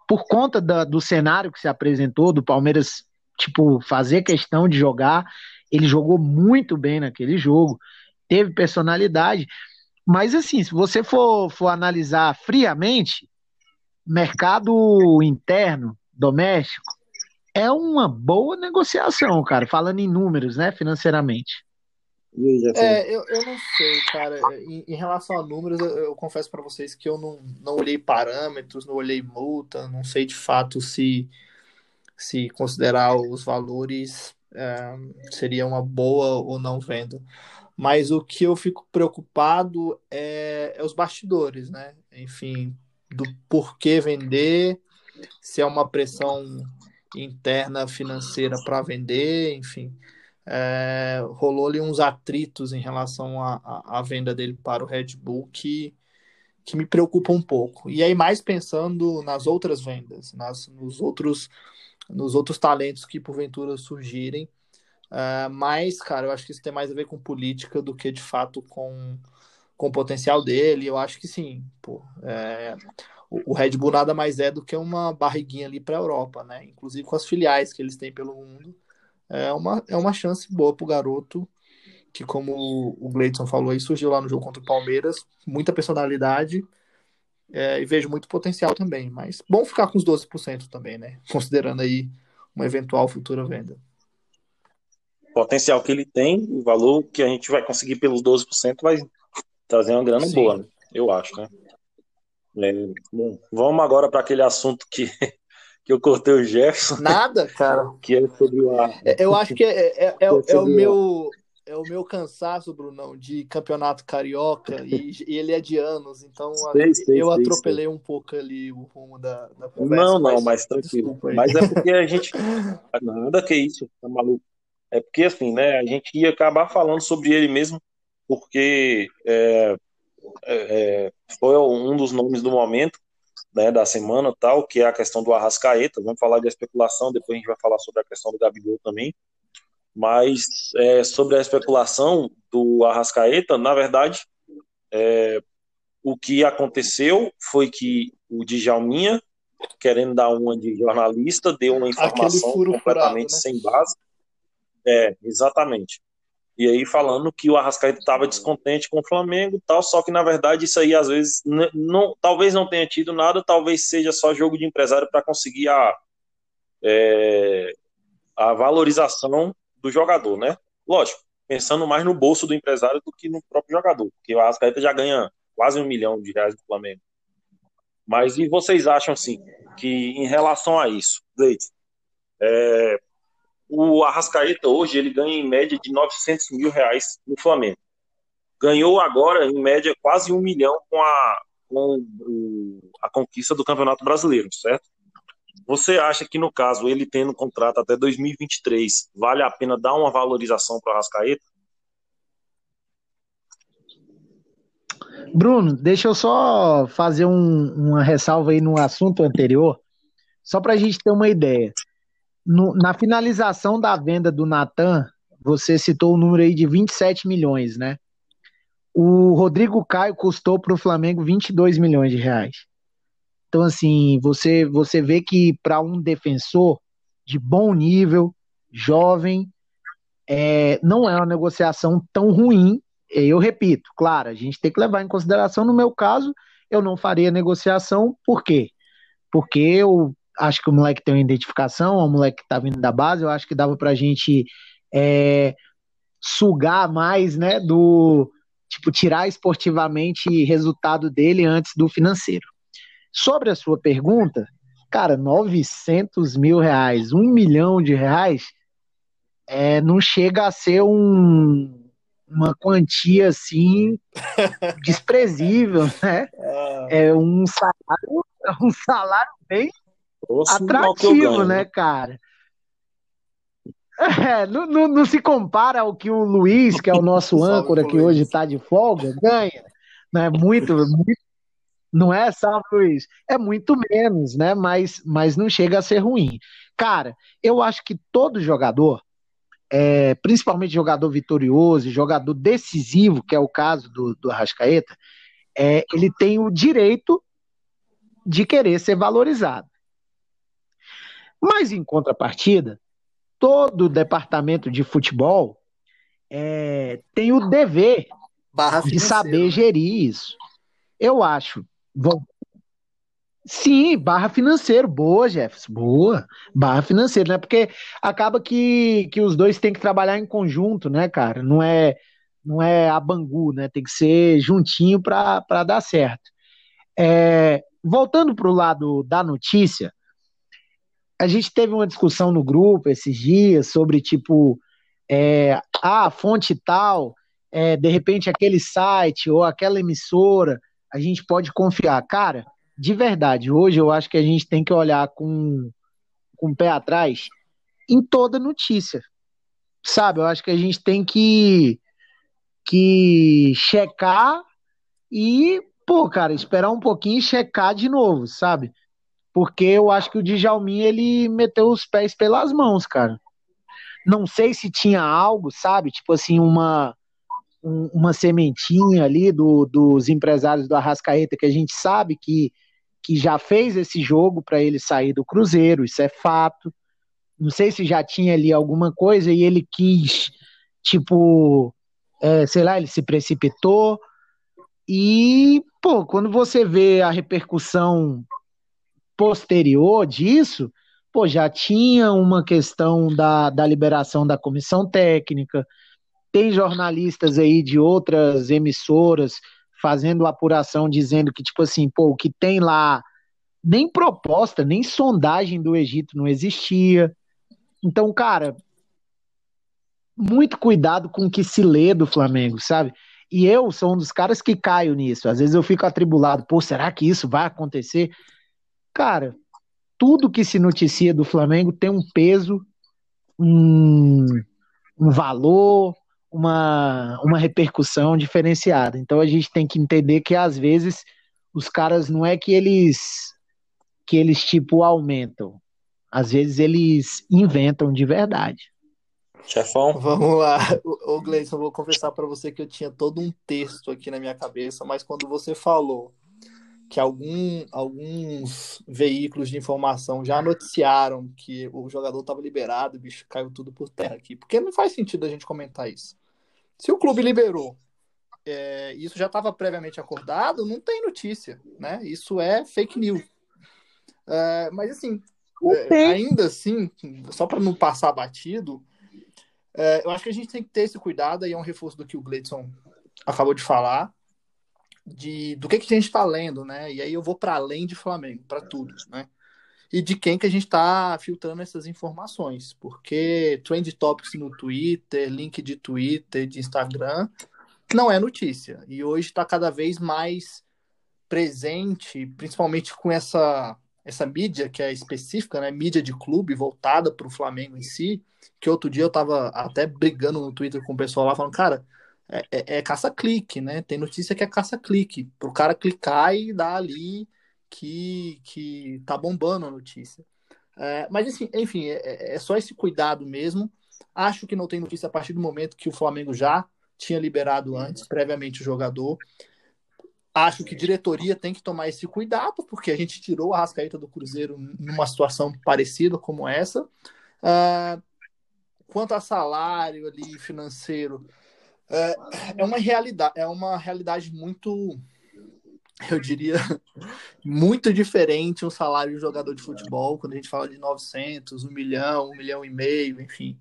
por conta da, do cenário que se apresentou, do Palmeiras, tipo, fazer questão de jogar, ele jogou muito bem naquele jogo. teve personalidade. Mas assim, se você for, for analisar friamente, mercado interno, doméstico, é uma boa negociação, cara, falando em números, né, financeiramente. É, eu, eu não sei, cara. Em, em relação a números, eu, eu confesso para vocês que eu não, não olhei parâmetros, não olhei multa, não sei de fato se, se considerar os valores é, seria uma boa ou não venda. Mas o que eu fico preocupado é, é os bastidores, né? Enfim, do porquê vender, se é uma pressão interna financeira para vender, enfim é, rolou ali uns atritos em relação à venda dele para o Red Bull que, que me preocupa um pouco. E aí, mais pensando nas outras vendas, nas, nos, outros, nos outros talentos que porventura surgirem. É, mas, cara, eu acho que isso tem mais a ver com política do que de fato com, com o potencial dele. Eu acho que sim. Pô, é, o, o Red Bull nada mais é do que uma barriguinha ali para a Europa, né? Inclusive com as filiais que eles têm pelo mundo é uma, é uma chance boa pro garoto, que como o Gleidson falou aí, surgiu lá no jogo contra o Palmeiras, muita personalidade, é, e vejo muito potencial também, mas bom ficar com os 12% também, né? Considerando aí uma eventual futura venda. potencial que ele tem, o valor que a gente vai conseguir pelos 12% vai trazer uma grana Sim. boa, né? Eu acho, né? É, bom, vamos agora para aquele assunto que que eu cortei o Jefferson. Nada, cara. Que é sobre o ar. É, eu acho que é, é, é, é o meu. É o meu cansaço, Brunão, de campeonato carioca, e, e ele é de anos, então sei, sei, eu sei, atropelei um pouco ali o rumo da, da conversa. Não, não, mas, mas tranquilo. Mas é porque a gente. Nada que isso, tá maluco. É porque assim, né, a gente ia acabar falando sobre ele mesmo, porque é, é, foi um dos nomes do momento, né, da semana tal, que é a questão do Arrascaeta. Vamos falar de especulação, depois a gente vai falar sobre a questão do Gabigol também. Mas é, sobre a especulação do Arrascaeta, na verdade, é, o que aconteceu foi que o Djalminha, querendo dar uma de jornalista, deu uma informação completamente furado, né? sem base. É, exatamente. E aí falando que o Arrascaeta estava descontente com o Flamengo tal, só que na verdade isso aí às vezes não, talvez não tenha tido nada, talvez seja só jogo de empresário para conseguir a, é, a valorização do jogador, né? Lógico, pensando mais no bolso do empresário do que no próprio jogador, porque o Arrascaeta já ganha quase um milhão de reais do Flamengo. Mas e vocês acham assim que em relação a isso, Leite, é, o Arrascaeta hoje ele ganha em média de 900 mil reais no Flamengo. Ganhou agora em média quase um milhão com a, com a conquista do Campeonato Brasileiro, certo? Você acha que no caso ele tendo contrato até 2023 vale a pena dar uma valorização para o Arrascaeta? Bruno, deixa eu só fazer um, uma ressalva aí no assunto anterior, só para a gente ter uma ideia no, na finalização da venda do Natan, você citou o número aí de 27 milhões, né? O Rodrigo Caio custou para o Flamengo 22 milhões de reais. Então, assim, você, você vê que para um defensor de bom nível, jovem, é, não é uma negociação tão ruim. Eu repito, claro, a gente tem que levar em consideração, no meu caso, eu não faria negociação, por quê? Porque eu acho que o moleque tem uma identificação, o moleque que tá vindo da base, eu acho que dava pra gente é, sugar mais, né, do, tipo, tirar esportivamente resultado dele antes do financeiro. Sobre a sua pergunta, cara, 900 mil reais, um milhão de reais, é, não chega a ser um, uma quantia assim desprezível, né? É, é um salário, um salário bem atrativo, né, cara? É, não, não, não, se compara ao que o Luiz, que é o nosso âncora, que hoje está de folga, ganha. Né? Muito, muito, não é, salve Luiz? É muito menos, né? Mas, mas não chega a ser ruim. Cara, eu acho que todo jogador, é, principalmente jogador vitorioso, jogador decisivo, que é o caso do, do Arrascaeta, é, ele tem o direito de querer ser valorizado. Mas, em contrapartida, todo departamento de futebol é, tem o dever de saber né? gerir isso. Eu acho. Sim, barra financeiro, boa, Jefferson, boa. Barra financeiro, né? Porque acaba que, que os dois têm que trabalhar em conjunto, né, cara? Não é não é a bangu, né? Tem que ser juntinho para dar certo. É, voltando para o lado da notícia, a gente teve uma discussão no grupo esses dias sobre tipo é, a fonte tal, é, de repente aquele site ou aquela emissora, a gente pode confiar. Cara, de verdade, hoje eu acho que a gente tem que olhar com, com o pé atrás em toda notícia. Sabe, eu acho que a gente tem que que checar e, pô, cara, esperar um pouquinho e checar de novo, sabe? Porque eu acho que o Djalmin, ele meteu os pés pelas mãos, cara. Não sei se tinha algo, sabe? Tipo assim, uma, um, uma sementinha ali do, dos empresários do Arrascaeta, que a gente sabe que, que já fez esse jogo para ele sair do Cruzeiro, isso é fato. Não sei se já tinha ali alguma coisa e ele quis, tipo, é, sei lá, ele se precipitou. E, pô, quando você vê a repercussão posterior disso, pô, já tinha uma questão da, da liberação da comissão técnica, tem jornalistas aí de outras emissoras fazendo apuração dizendo que, tipo assim, pô, o que tem lá nem proposta, nem sondagem do Egito não existia. Então, cara, muito cuidado com o que se lê do Flamengo, sabe? E eu sou um dos caras que caio nisso. Às vezes eu fico atribulado, pô, será que isso vai acontecer? Cara, tudo que se noticia do Flamengo tem um peso, um, um valor, uma, uma repercussão diferenciada. Então a gente tem que entender que às vezes os caras não é que eles que eles tipo aumentam. Às vezes eles inventam de verdade. Chefão. Vamos lá. Ô, Gleison, vou confessar para você que eu tinha todo um texto aqui na minha cabeça, mas quando você falou que algum, alguns veículos de informação já noticiaram que o jogador estava liberado, bicho, caiu tudo por terra aqui. Porque não faz sentido a gente comentar isso. Se o clube liberou, é, isso já estava previamente acordado, não tem notícia, né? Isso é fake news. É, mas assim, é, ainda assim, só para não passar batido, é, eu acho que a gente tem que ter esse cuidado, e é um reforço do que o Gleidson acabou de falar, de do que, que a gente está lendo, né? E aí eu vou para além de Flamengo, para tudo, né? E de quem que a gente está filtrando essas informações, porque trend topics no Twitter, link de Twitter, de Instagram, não é notícia. E hoje está cada vez mais presente, principalmente com essa essa mídia que é específica, né, mídia de clube voltada para o Flamengo em si, que outro dia eu tava até brigando no Twitter com o pessoal lá, falando, cara, é, é, é caça-clique, né? Tem notícia que é caça-clique, pro cara clicar e dar ali que, que tá bombando a notícia. É, mas assim, enfim, é, é só esse cuidado mesmo. Acho que não tem notícia a partir do momento que o Flamengo já tinha liberado antes, previamente o jogador. Acho que diretoria tem que tomar esse cuidado, porque a gente tirou a Rascaeta do Cruzeiro numa situação parecida como essa. Uh, quanto a salário ali financeiro, é, é uma realidade, é uma realidade muito, eu diria, muito diferente um salário de jogador de futebol, quando a gente fala de 900, 1 milhão, 1 milhão e meio, enfim.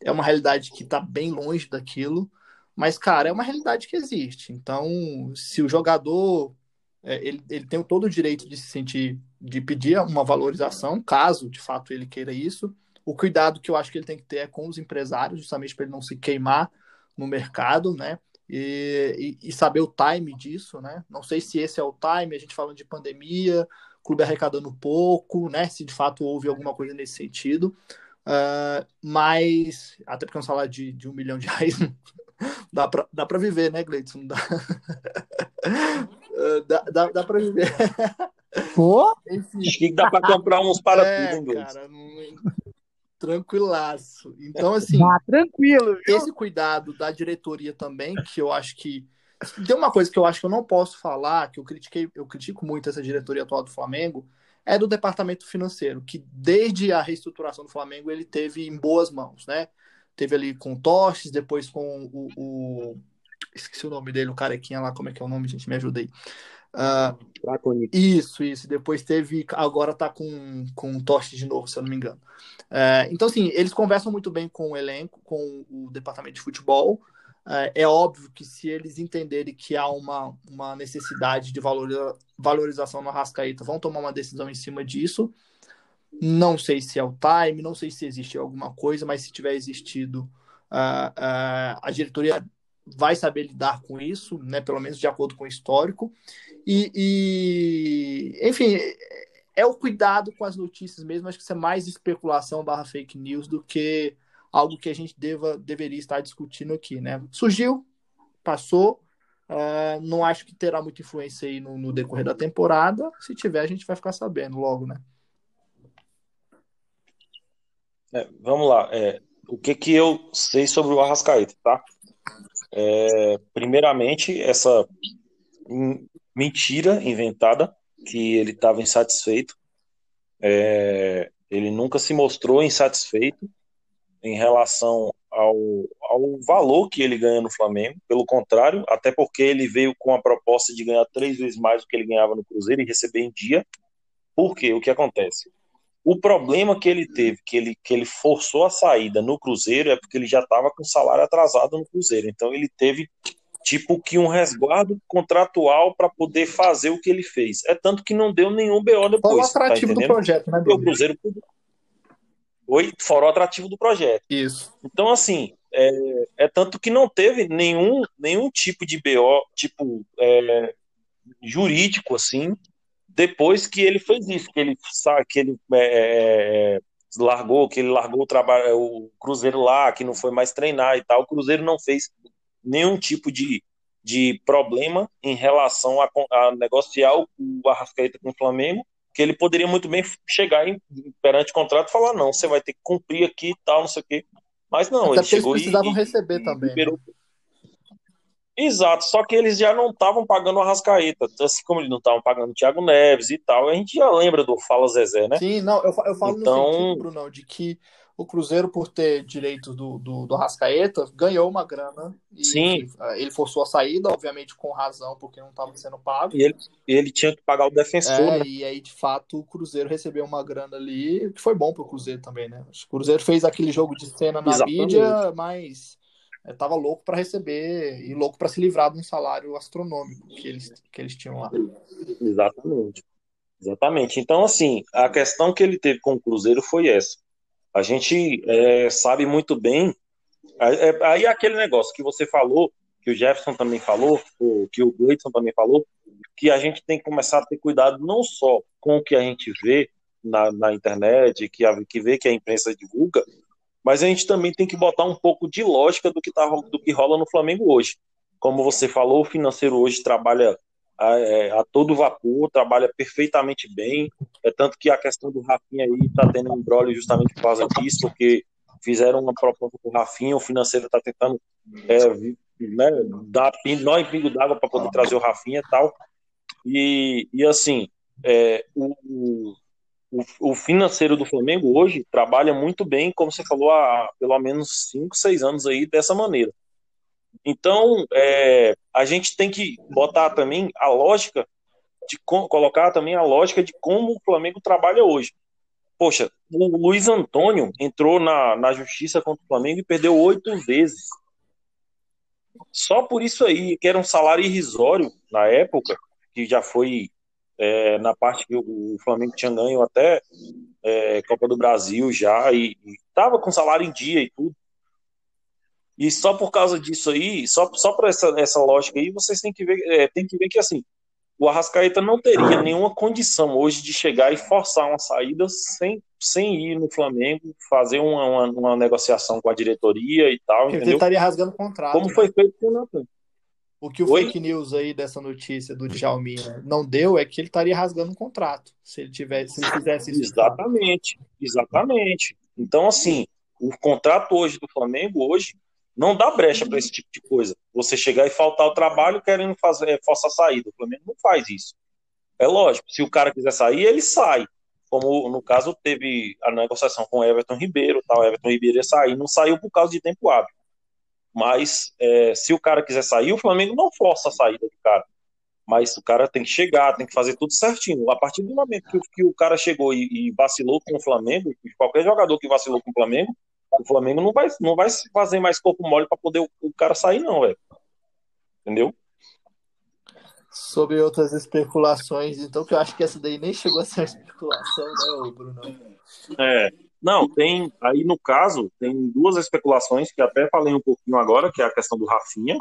É uma realidade que está bem longe daquilo. Mas, cara, é uma realidade que existe. Então, se o jogador é, ele, ele tem todo o direito de se sentir, de pedir uma valorização, caso de fato ele queira isso. O cuidado que eu acho que ele tem que ter é com os empresários, justamente para ele não se queimar no mercado, né? E, e, e, saber o time disso, né? Não sei se esse é o time, a gente falando de pandemia, clube arrecadando pouco, né? Se de fato houve alguma coisa nesse sentido. Uh, mas, até porque é um salário de, de um milhão de reais dá pra, dá pra viver, né, Gleidson? Dá, dá, dá, dá pra viver. Pô? Enfim. Acho que dá pra comprar uns para é, tudo, hein? Cara, não... Tranquilaço. Então, assim, ah, tranquilo, viu? esse cuidado da diretoria também, que eu acho que. Tem uma coisa que eu acho que eu não posso falar, que eu critiquei, eu critico muito essa diretoria atual do Flamengo, é do departamento financeiro, que desde a reestruturação do Flamengo ele teve em boas mãos, né? teve ali com o Tostes, depois com o, o, esqueci o nome dele, o carequinha lá, como é que é o nome, gente? Me ajuda aí. Uh, isso, isso. Depois teve. Agora tá com, com o Toste de novo, se eu não me engano. Uh, então, assim, eles conversam muito bem com o elenco, com o departamento de futebol. Uh, é óbvio que se eles entenderem que há uma, uma necessidade de valoriza, valorização no Arrascaeta, vão tomar uma decisão em cima disso. Não sei se é o time, não sei se existe alguma coisa, mas se tiver existido, a diretoria vai saber lidar com isso, né, pelo menos de acordo com o histórico. E, e, enfim, é o cuidado com as notícias mesmo, acho que isso é mais especulação barra fake news do que algo que a gente deva, deveria estar discutindo aqui, né? Surgiu, passou, uh, não acho que terá muita influência aí no, no, decorrer da temporada, se tiver a gente vai ficar sabendo logo, né? É, vamos lá, é, o que que eu sei sobre o Arrascaeta, tá? É, primeiramente, essa mentira inventada que ele estava insatisfeito. É, ele nunca se mostrou insatisfeito em relação ao, ao valor que ele ganha no Flamengo. Pelo contrário, até porque ele veio com a proposta de ganhar três vezes mais do que ele ganhava no Cruzeiro e receber em dia. Por quê? O que acontece? O problema que ele teve, que ele, que ele forçou a saída no Cruzeiro, é porque ele já estava com salário atrasado no Cruzeiro. Então ele teve tipo que um resguardo contratual para poder fazer o que ele fez. É tanto que não deu nenhum BO depois. Foi o tá atrativo tá do projeto, né, Bruno? O Cruzeiro foi fora o atrativo do projeto. Isso. Então, assim, é, é, tanto que não teve nenhum, nenhum tipo de BO, tipo, é, jurídico, assim, depois que ele fez isso, que ele sabe que ele é, é, é, largou, que ele largou o trabalho, o Cruzeiro lá, que não foi mais treinar e tal. O Cruzeiro não fez nenhum tipo de, de problema em relação a, a negociar o, o Arrascaeta com o Flamengo, que ele poderia muito bem chegar em, perante o contrato e falar, não, você vai ter que cumprir aqui e tal, não sei o quê. Mas não, Até ele chegou eles precisavam e, receber e, também. Liberou, né? Exato, só que eles já não estavam pagando o Arrascaeta, assim como eles não estavam pagando o Thiago Neves e tal, a gente já lembra do Fala Zezé, né? Sim, não, eu, eu falo então... no sentido, Bruno, de que o Cruzeiro, por ter direitos do, do, do Arrascaeta, ganhou uma grana. E, Sim. Ele forçou a saída, obviamente com razão, porque não estava sendo pago. E ele, ele tinha que pagar o defensor, é, né? E aí, de fato, o Cruzeiro recebeu uma grana ali, que foi bom para o Cruzeiro também, né? O Cruzeiro fez aquele jogo de cena na Exatamente. mídia, mas estava louco para receber e louco para se livrar de um salário astronômico que eles, que eles tinham lá. Exatamente. Exatamente. Então, assim, a questão que ele teve com o Cruzeiro foi essa. A gente é, sabe muito bem. É, aí é aquele negócio que você falou, que o Jefferson também falou, que o Gleidson também falou, que a gente tem que começar a ter cuidado não só com o que a gente vê na, na internet, que, a, que vê que a imprensa divulga, mas a gente também tem que botar um pouco de lógica do que, tá, do que rola no Flamengo hoje. Como você falou, o financeiro hoje trabalha a, é, a todo vapor, trabalha perfeitamente bem. É tanto que a questão do Rafinha aí está tendo um embrólio justamente por causa disso, porque fizeram uma proposta para o Rafinha, o financeiro está tentando é, né, dar nó em pingo d'água para poder trazer o Rafinha e tal. E, e assim, é, o, o, o, financeiro do Flamengo hoje trabalha muito bem, como você falou, há pelo menos 5, 6 anos aí dessa maneira. Então, é, a gente tem que botar também a lógica de colocar também a lógica de como o Flamengo trabalha hoje. Poxa, o Luiz Antônio entrou na, na justiça contra o Flamengo e perdeu oito vezes. Só por isso aí, que era um salário irrisório na época, que já foi é, na parte que o Flamengo tinha ganho até é, Copa do Brasil já, e, estava com salário em dia e tudo. E só por causa disso aí, só, só por essa, essa lógica aí, vocês têm que ver, é, tem que ver que assim, o Arrascaeta não teria nenhuma condição hoje de chegar e forçar uma saída sem, sem ir no Flamengo, fazer uma, uma, uma negociação com a diretoria e tal. Ele entendeu? estaria rasgando o contrato. Como foi feito com o Natan. O que o Oi? fake news aí dessa notícia do Djalminha não deu é que ele estaria rasgando um contrato, se ele tivesse, se ele fizesse isso. Exatamente, exatamente. Então, assim, o contrato hoje do Flamengo hoje não dá brecha para esse tipo de coisa. Você chegar e faltar o trabalho querendo fazer é, força saída. O Flamengo não faz isso. É lógico, se o cara quiser sair, ele sai. Como no caso teve a negociação com o Everton Ribeiro, tal, Everton Ribeiro ia sair, não saiu por causa de tempo hábil. Mas é, se o cara quiser sair, o Flamengo não força a saída do cara. Mas o cara tem que chegar, tem que fazer tudo certinho. A partir do momento que, que o cara chegou e, e, vacilou com o Flamengo, qualquer jogador que vacilou com o Flamengo, o Flamengo não vai, não vai fazer mais corpo mole para poder o, o cara sair, não, velho. Entendeu? Sobre outras especulações, então, que eu acho que essa daí nem chegou a ser uma especulação, né, Bruno? É. Não, tem. Aí no caso, tem duas especulações que até falei um pouquinho agora, que é a questão do Rafinha.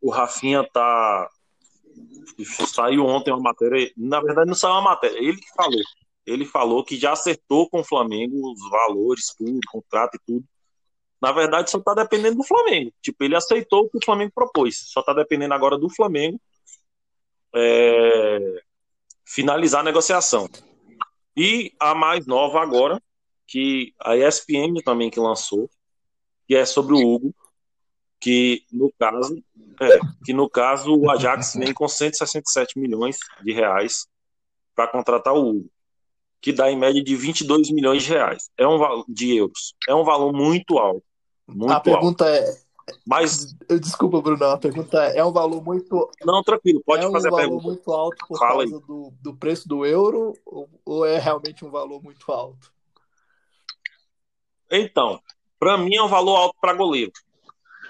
O Rafinha tá. Saiu ontem uma matéria. Na verdade, não saiu uma matéria. Ele que falou. Ele falou que já acertou com o Flamengo os valores, tudo, contrato e tudo. Na verdade, só está dependendo do Flamengo. Tipo, ele aceitou o que o Flamengo propôs. Só está dependendo agora do Flamengo é, finalizar a negociação. E a mais nova agora, que a ESPN também que lançou, que é sobre o Hugo, que no caso, é, que no caso o Ajax vem com 167 milhões de reais para contratar o Hugo, que dá em média de 22 milhões de reais. É um de euros. É um valor muito alto. Muito a pergunta alto. é. Mas. Desculpa, Bruno, a pergunta é: é um valor muito. Não, tranquilo, pode é fazer um a pergunta. valor muito alto por Fala causa do, do preço do euro ou, ou é realmente um valor muito alto? Então, para mim é um valor alto para goleiro.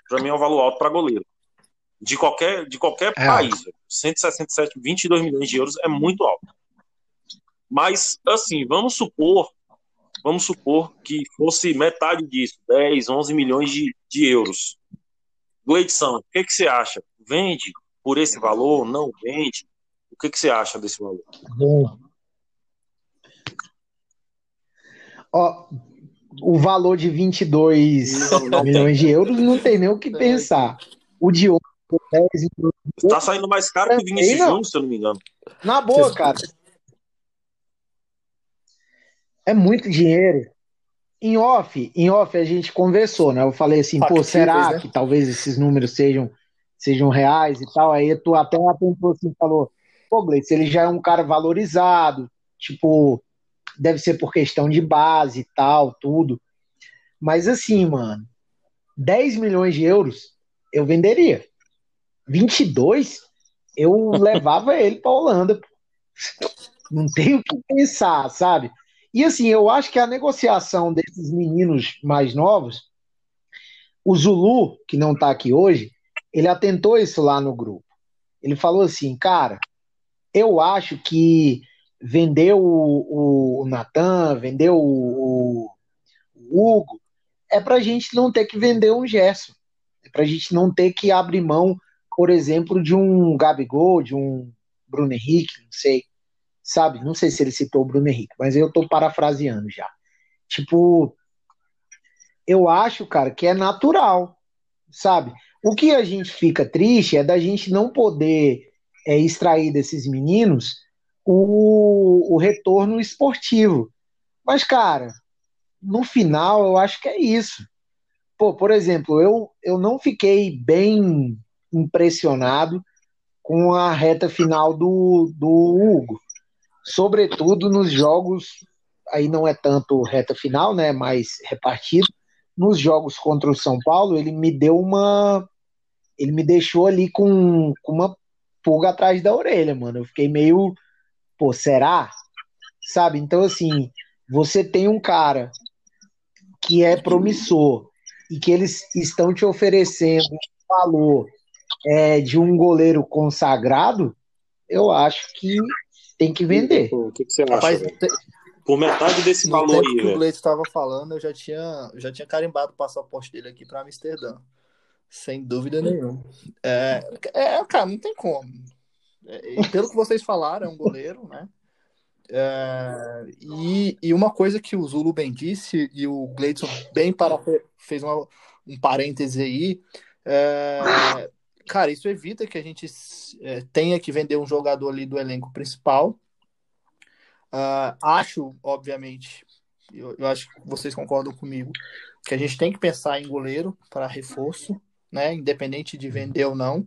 Para mim é um valor alto para goleiro. De qualquer, de qualquer é. país. 167, 22 milhões de euros é muito alto. Mas, assim, vamos supor vamos supor que fosse metade disso, 10, 11 milhões de, de euros. Gleidson, o que, que você acha? Vende por esse valor? Não vende? O que, que você acha desse valor? Bom. Ó, o valor de 22 não, não milhões de euros não tem nem o que pensar. O de 10 Tá saindo mais caro que o Vinícius Júnior, se eu não me engano. Na boa, cara. É muito dinheiro. Em off, em off a gente conversou, né? Eu falei assim, pô, será né? que talvez esses números sejam, sejam reais e tal? Aí tu até apontou assim, falou, pô, Gleice, ele já é um cara valorizado, tipo, deve ser por questão de base e tal, tudo. Mas assim, mano, 10 milhões de euros eu venderia. 22, eu levava ele pra Holanda. Não tenho o que pensar, sabe? E assim, eu acho que a negociação desses meninos mais novos, o Zulu, que não está aqui hoje, ele atentou isso lá no grupo. Ele falou assim, cara, eu acho que vender o, o, o Natan, vender o, o, o Hugo, é para gente não ter que vender um Gerson. É para gente não ter que abrir mão, por exemplo, de um Gabigol, de um Bruno Henrique, não sei sabe? Não sei se ele citou o Bruno Henrique, mas eu tô parafraseando já. Tipo, eu acho, cara, que é natural, sabe? O que a gente fica triste é da gente não poder é, extrair desses meninos o, o retorno esportivo. Mas, cara, no final eu acho que é isso. Pô, por exemplo, eu, eu não fiquei bem impressionado com a reta final do, do Hugo sobretudo nos jogos, aí não é tanto reta final, né, mais repartido. Nos jogos contra o São Paulo, ele me deu uma. Ele me deixou ali com, com uma pulga atrás da orelha, mano. Eu fiquei meio. Pô, será? Sabe? Então, assim, você tem um cara que é promissor e que eles estão te oferecendo um valor é, de um goleiro consagrado, eu acho que tem que vender. O que, que você acha? Rapaz, Por metade desse no valor aí, que o Gleito estava falando, eu já tinha, já tinha carimbado o passaporte dele aqui para Amsterdã. Sem dúvida nenhuma. É, é, cara, não tem como. É, pelo que vocês falaram, é um goleiro, né? É, e, e uma coisa que o Zulu bem disse, e o Gleidson bem para, fez uma, um parêntese aí, é, cara, isso evita que a gente é, tenha que vender um jogador ali do elenco principal. Uh, acho, obviamente, eu, eu, acho que vocês concordam comigo, que a gente tem que pensar em goleiro para reforço, né? Independente de vender ou não.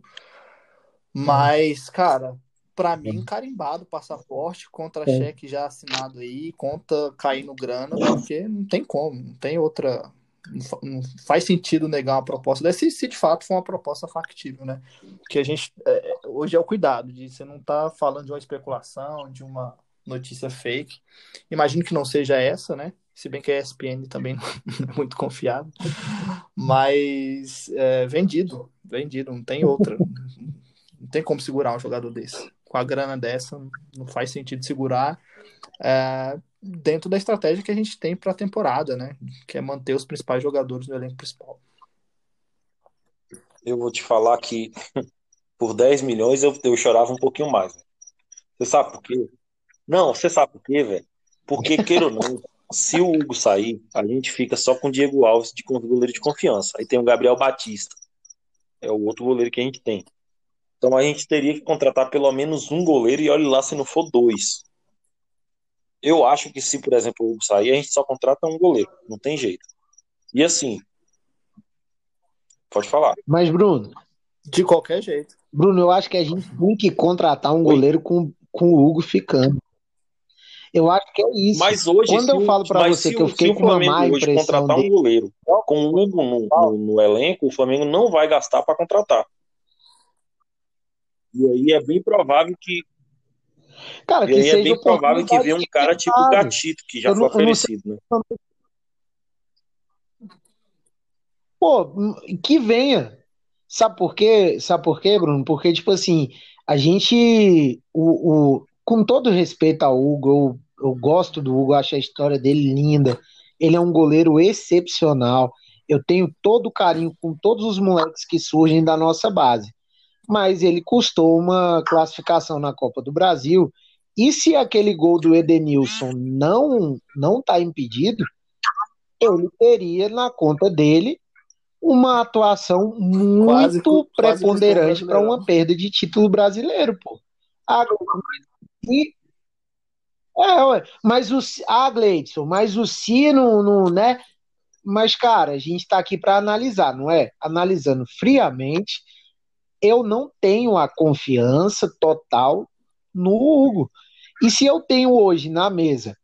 Mas, cara, para mim, carimbado passaporte, contra-cheque já assinado aí, conta caindo grana, porque não tem como, não tem outra, não faz sentido negar uma proposta dessa se, de fato for uma proposta factível, né? Porque a gente é, hoje é o cuidado de você não estar tá falando de uma especulação, de uma notícia fake. Imagino que não seja essa, né? Se bem que a ESPN também não é muito confiável. Mas é, vendido, vendido, não tem outra. Não tem como segurar um jogador desse. Com a grana dessa, não faz sentido segurar. É, dentro da estratégia que a gente tem para a temporada, né? Que é manter os principais jogadores no elenco principal. Eu vou te falar que por 10 milhões eu, eu chorava um pouquinho mais. Você sabe por quê? Não, você sabe por quê, velho? Porque, queira ou não, se o Hugo sair, a gente fica só com o Diego Alves de goleiro de confiança. Aí tem o Gabriel Batista. É o outro goleiro que a gente tem. Então a gente teria que contratar pelo menos um goleiro e olhe lá se não for dois. Eu acho que se, por exemplo, o Hugo sair, a gente só contrata um goleiro. Não tem jeito. E assim. Pode falar. Mas, Bruno. De qualquer jeito. Bruno, eu acho que a gente tem que contratar um Oi? goleiro com, com o Hugo ficando. Eu acho que é isso. Mas hoje, quando eu falo para você que eu fiquei com uma má impressão contratar dele, um goleiro com o Hugo no, no, no, elenco, o Flamengo não vai gastar para contratar. E aí é bem provável que Cara, que e aí é bem provável que venha um cara tipo o Gatito, que já eu foi não, oferecido, né? Pô, que venha. Sabe por quê? Sabe por quê, Bruno? Porque, tipo assim, a gente, o, o, com todo respeito ao Hugo, eu, eu gosto do Hugo, acho a história dele linda. Ele é um goleiro excepcional. Eu tenho todo o carinho com todos os moleques que surgem da nossa base. Mas ele custou uma classificação na Copa do Brasil e se aquele gol do Edenilson não não está impedido, ele teria na conta dele uma atuação muito quase, preponderante para uma perda de título brasileiro, pô. e, é, ué, mas o ah, Gleidson, mas o se não, não, né? Mas, cara, a gente está aqui para analisar, não é? Analisando friamente, eu não tenho a confiança total no Hugo. E se eu tenho hoje na mesa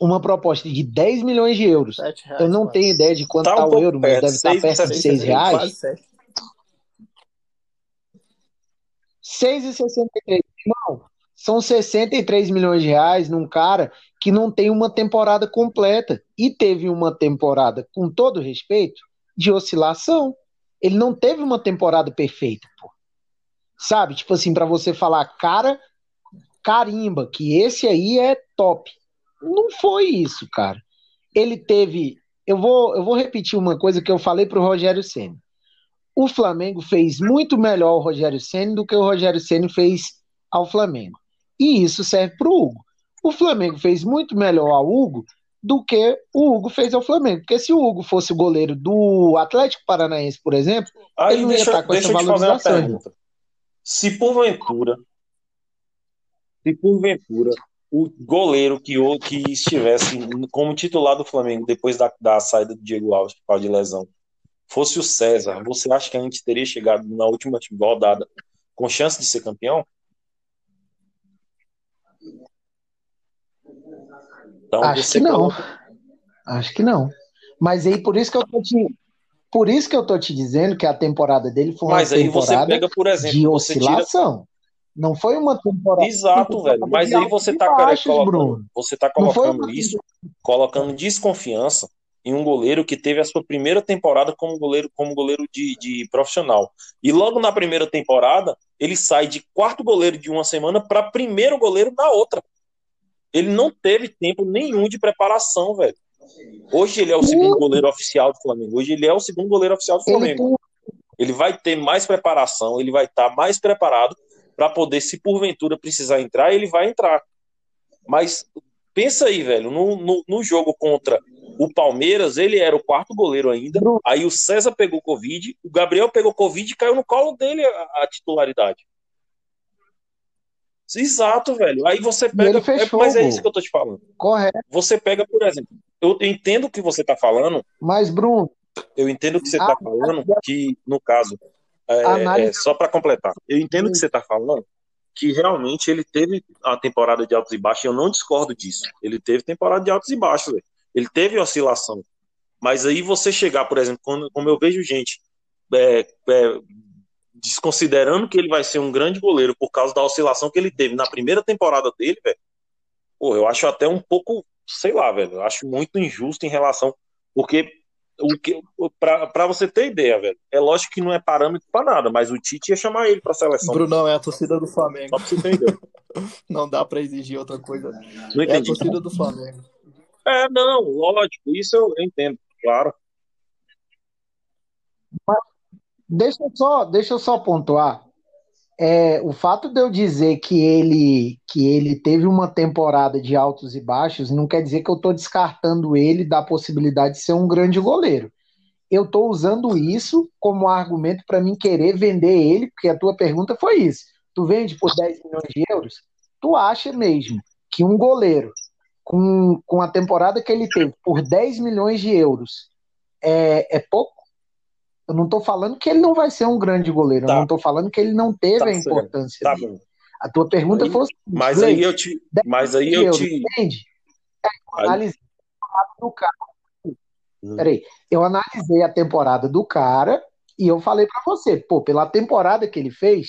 uma proposta de 10 milhões de euros, reais, eu não quase. tenho ideia de quanto está tá o euro, mas deve estar tá perto de 6 reais. 6,63. Não, são 63 milhões de reais num cara que não tem uma temporada completa. E teve uma temporada, com todo respeito, de oscilação. Ele não teve uma temporada perfeita, pô. Sabe? Tipo assim, para você falar, cara, carimba, que esse aí é top. Não foi isso, cara. Ele teve. Eu vou, eu vou repetir uma coisa que eu falei pro Rogério Senna. O Flamengo fez muito melhor o Rogério Senna do que o Rogério Senna fez ao Flamengo. E isso serve pro Hugo. O Flamengo fez muito melhor ao Hugo do que o Hugo fez ao Flamengo. Porque se o Hugo fosse o goleiro do Atlético Paranaense, por exemplo, Aí ele não deixa, ia estar com essa valorização. Se porventura se porventura o goleiro que, que estivesse como titular do Flamengo depois da, da saída do Diego Alves por causa de lesão fosse o César, você acha que a gente teria chegado na última rodada com chance de ser campeão? Então, Acho que não. Coloca... Acho que não. Mas aí por isso que eu tô te por isso que eu tô te dizendo que a temporada dele foi uma Mas aí temporada pega, exemplo, de oscilação. Não foi uma temporada. Exato, velho. Mas aí você tá, baixos, colocando, você tá colocando isso, colocando desconfiança em um goleiro que teve a sua primeira temporada como goleiro, como goleiro de, de profissional. E logo na primeira temporada, ele sai de quarto goleiro de uma semana para primeiro goleiro na outra. Ele não teve tempo nenhum de preparação, velho. Hoje ele é o segundo goleiro oficial do Flamengo. Hoje ele é o segundo goleiro oficial do Flamengo. Ele vai ter mais preparação, ele vai estar tá mais preparado para poder, se porventura precisar entrar, ele vai entrar. Mas pensa aí, velho, no, no, no, jogo contra o Palmeiras, ele era o quarto goleiro ainda. Aí o César pegou Covid, o Gabriel pegou Covid e caiu no colo dele a, a titularidade. Exato, velho. Aí você pega. É, mas é isso que eu tô te falando. Correto. Você pega, por exemplo, eu entendo o que você tá falando. Mas, Bruno. Eu entendo o que você ah, tá falando, que, no caso, é, análise... é, só para completar, eu entendo o que você está falando, que realmente ele teve a temporada de altos e baixos, eu não discordo disso. Ele teve temporada de altos e baixos, véio. ele teve oscilação. Mas aí você chegar, por exemplo, quando, como eu vejo gente é, é, desconsiderando que ele vai ser um grande goleiro por causa da oscilação que ele teve na primeira temporada dele, velho, pô, eu acho até um pouco, sei lá, velho, eu acho muito injusto em relação, porque o que para você ter ideia, velho, é lógico que não é parâmetro para nada, mas o Tite ia chamar ele para seleção. Brunão é a torcida do Flamengo. Só pra você ideia. não dá para exigir outra coisa. Não É a entendi. torcida do Flamengo. É, não, lógico, isso eu entendo, claro. Deixa eu só, deixa eu só pontuar. É, o fato de eu dizer que ele, que ele teve uma temporada de altos e baixos não quer dizer que eu estou descartando ele da possibilidade de ser um grande goleiro. Eu estou usando isso como argumento para mim querer vender ele, porque a tua pergunta foi isso. Tu vende por 10 milhões de euros? Tu acha mesmo que um goleiro com, com a temporada que ele teve por 10 milhões de euros é, é pouco? Eu não estou falando que ele não vai ser um grande goleiro, Tá. eu não estou falando que ele não teve Tá a importância Tá dele. bom. A tua pergunta Aí- foi seguinte, Mas aí eu te, mas aí eu euros, te, entende? Eu Aí- analisei a temporada do cara. Hum. Peraí, eu analisei a temporada do cara e eu falei pra você, pô, pela temporada que ele fez,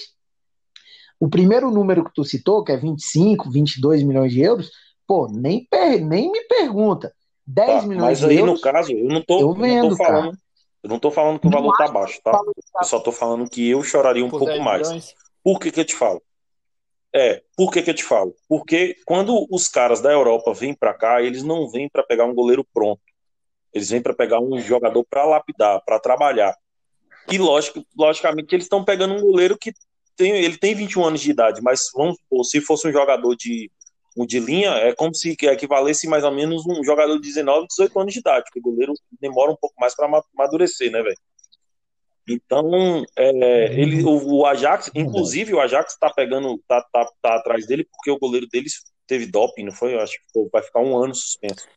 o primeiro número que tu citou, que é 25, 22 milhões de euros, pô, nem, per- nem me pergunta. 10 Tá, milhões mas de aí euros, no caso, eu não tô, eu eu não tô vendo, falando, eu não tô falando que o valor tá baixo, tá? Eu só tô falando que eu choraria um Por pouco 10 mais. milhões. Por que que eu te falo? É, por que que eu te falo? Porque quando os caras da Europa vêm pra cá, eles não vêm pra pegar um goleiro pronto. Eles vêm pra pegar um jogador pra lapidar, pra trabalhar. E lógico, logicamente eles estão pegando um goleiro que tem, ele tem 21 anos de idade, mas vamos supor, se fosse um jogador de um de linha, é como se equivalesse mais ou menos um jogador de 19, 18 anos de idade, porque o goleiro demora um pouco mais para amadurecer, né, velho? Então, é, ele, o, o Ajax, inclusive o Ajax tá pegando, tá, tá, tá atrás dele porque o goleiro deles teve doping, não foi? Eu acho que vai ficar um ano suspenso.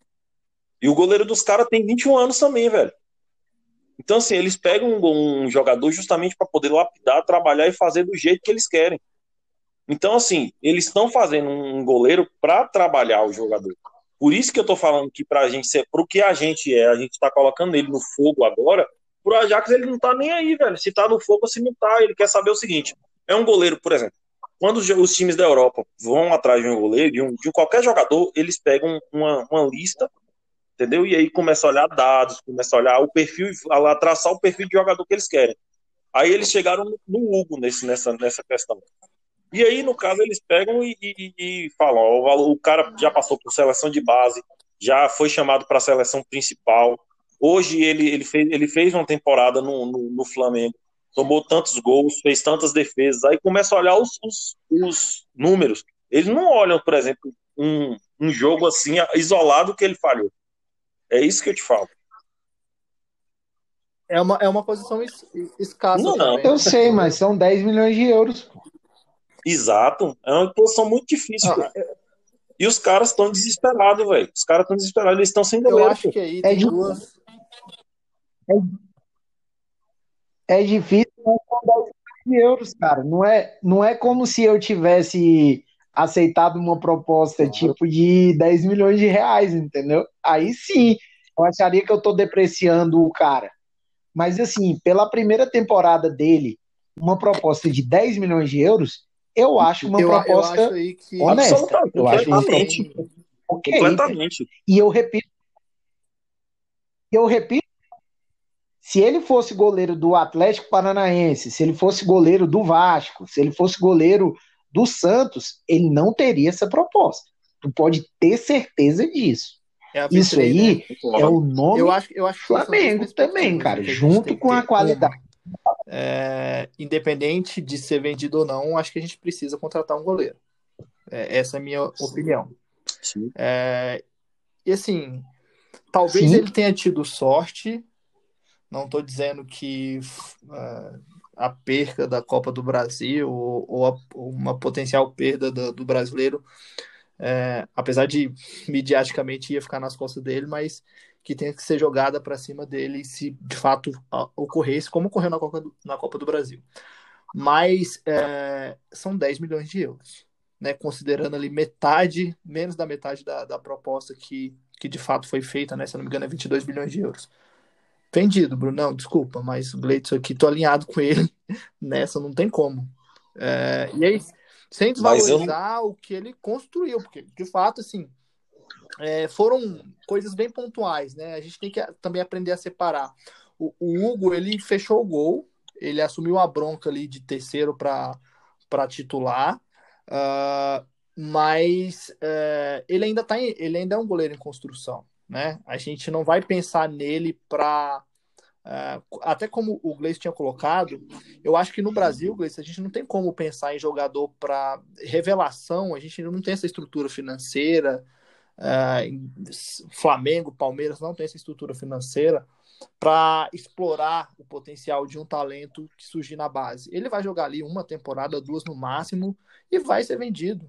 E o goleiro dos caras tem 21 anos também, velho. Então, assim, eles pegam um, um jogador justamente para poder lapidar, trabalhar e fazer do jeito que eles querem. Então, assim, eles estão fazendo um goleiro para trabalhar o jogador. Por isso que eu tô falando que pra gente ser, pro que a gente é, a gente tá colocando ele no fogo agora, pro Ajax ele não tá nem aí, velho. Se tá no fogo se não tá, ele quer saber o seguinte: é um goleiro, por exemplo, quando os, times da Europa vão atrás de um goleiro, de, um, de qualquer jogador, eles pegam uma, uma lista, entendeu? E aí começa a olhar dados, começa a olhar o perfil, a traçar o perfil de jogador que eles querem. Aí eles chegaram no, no Hugo nesse, nessa, nessa questão. E aí, no caso, eles pegam e, e, e falam: ó, o, cara já passou por seleção de base, já foi chamado para a seleção principal. Hoje ele, ele, fez, ele fez uma temporada no, no, no Flamengo, tomou tantos gols, fez tantas defesas. Aí começa a olhar os, os, os números. Eles não olham, por exemplo, um, um jogo assim, isolado que ele falhou. É isso que eu te falo. É uma, é uma posição es- escassa Não, também. Eu sei, mas são 10 milhões de euros. pô. Exato. É uma posição muito difícil. Ah. E os caras estão desesperados, velho. Os caras estão desesperados, eles estão sem Eu goleiro. acho pô. que aí É tem duas. É difícil, mas são 10 milhões de euros, cara. Não é, não é como se eu tivesse aceitado uma proposta tipo de 10 milhões de reais, entendeu? Aí sim, eu acharia que eu tô depreciando o cara. Mas assim, pela primeira temporada dele, uma proposta de 10 milhões de euros, eu acho uma Eu, eu proposta acho aí que. honesta. Absolutamente, Eu acho completamente. proposta ok. velho. Completamente. E eu repito, eu repito, se ele fosse goleiro do Atlético Paranaense, se ele fosse goleiro do Vasco, se ele fosse goleiro do Santos, ele não teria essa proposta. Tu pode ter certeza disso. É Isso vitrine, né? aí é o nome Eu acho, eu acho duas Flamengo também, cara, junto com a ter. qualidade. É, independente de ser vendido ou não, acho que a gente precisa contratar um goleiro. É, essa é a minha opinião. Sim. É, e assim, talvez Sim. ele tenha tido sorte. Não estou dizendo que é, a perca da Copa do Brasil ou, ou a- uma potencial perda do, do brasileiro, é, apesar de midiaticamente ia ficar nas costas dele, mas que tenha que ser jogada para cima dele se de fato ocorresse, como ocorreu na Copa do, na Copa do Brasil. Mas é, são 10 milhões de euros. né, considerando ali metade, menos da metade da, da proposta que, que de fato foi feita, né, se não me engano é 22 bilhões de euros. Vendido, Brunão, desculpa, mas o Gleitson aqui, tô alinhado com ele nessa, não tem como. É, e aí, sem desvalorizar eu... o que ele construiu, porque de fato, assim, é, foram coisas bem pontuais, né? A gente tem que também aprender a separar. O, o Hugo, ele fechou o gol, ele assumiu a bronca ali de terceiro para titular, uh, mas uh, ele ainda tá em, ele ainda é um goleiro em construção, né? A gente não vai pensar nele para uh, até como o Gleice tinha colocado, eu acho que no Brasil, Gleice, a gente não tem como pensar em jogador para revelação, a gente não tem essa estrutura financeira, Flamengo, Palmeiras não tem essa estrutura financeira para explorar o potencial de um talento que surgir na base. Ele vai jogar ali uma temporada, duas no máximo, e vai ser vendido.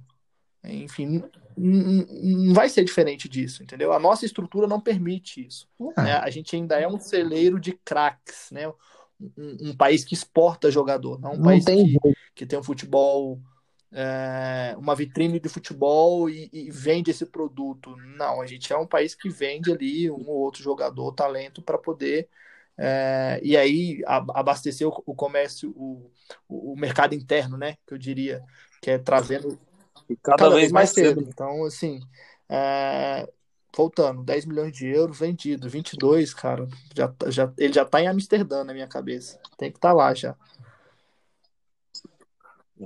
Enfim, não vai ser diferente disso, entendeu? A nossa estrutura não permite isso. Né? A gente ainda é um celeiro de craques, né? Um, um, país que exporta jogador, não um não país tem que, que tem um futebol é, uma vitrine de futebol e, e, vende esse produto. Não, a gente é um país que vende ali um ou outro jogador, talento, para poder. É, e aí abastecer o, o comércio, o, o, mercado interno, né? Que eu diria, que é trazendo cada, cada, vez mais cedo. cedo. Então, assim, é, voltando, 10 milhões de euros vendidos, 22, cara, já, já, ele já tá em Amsterdã na minha cabeça. Tem que estar tá lá já.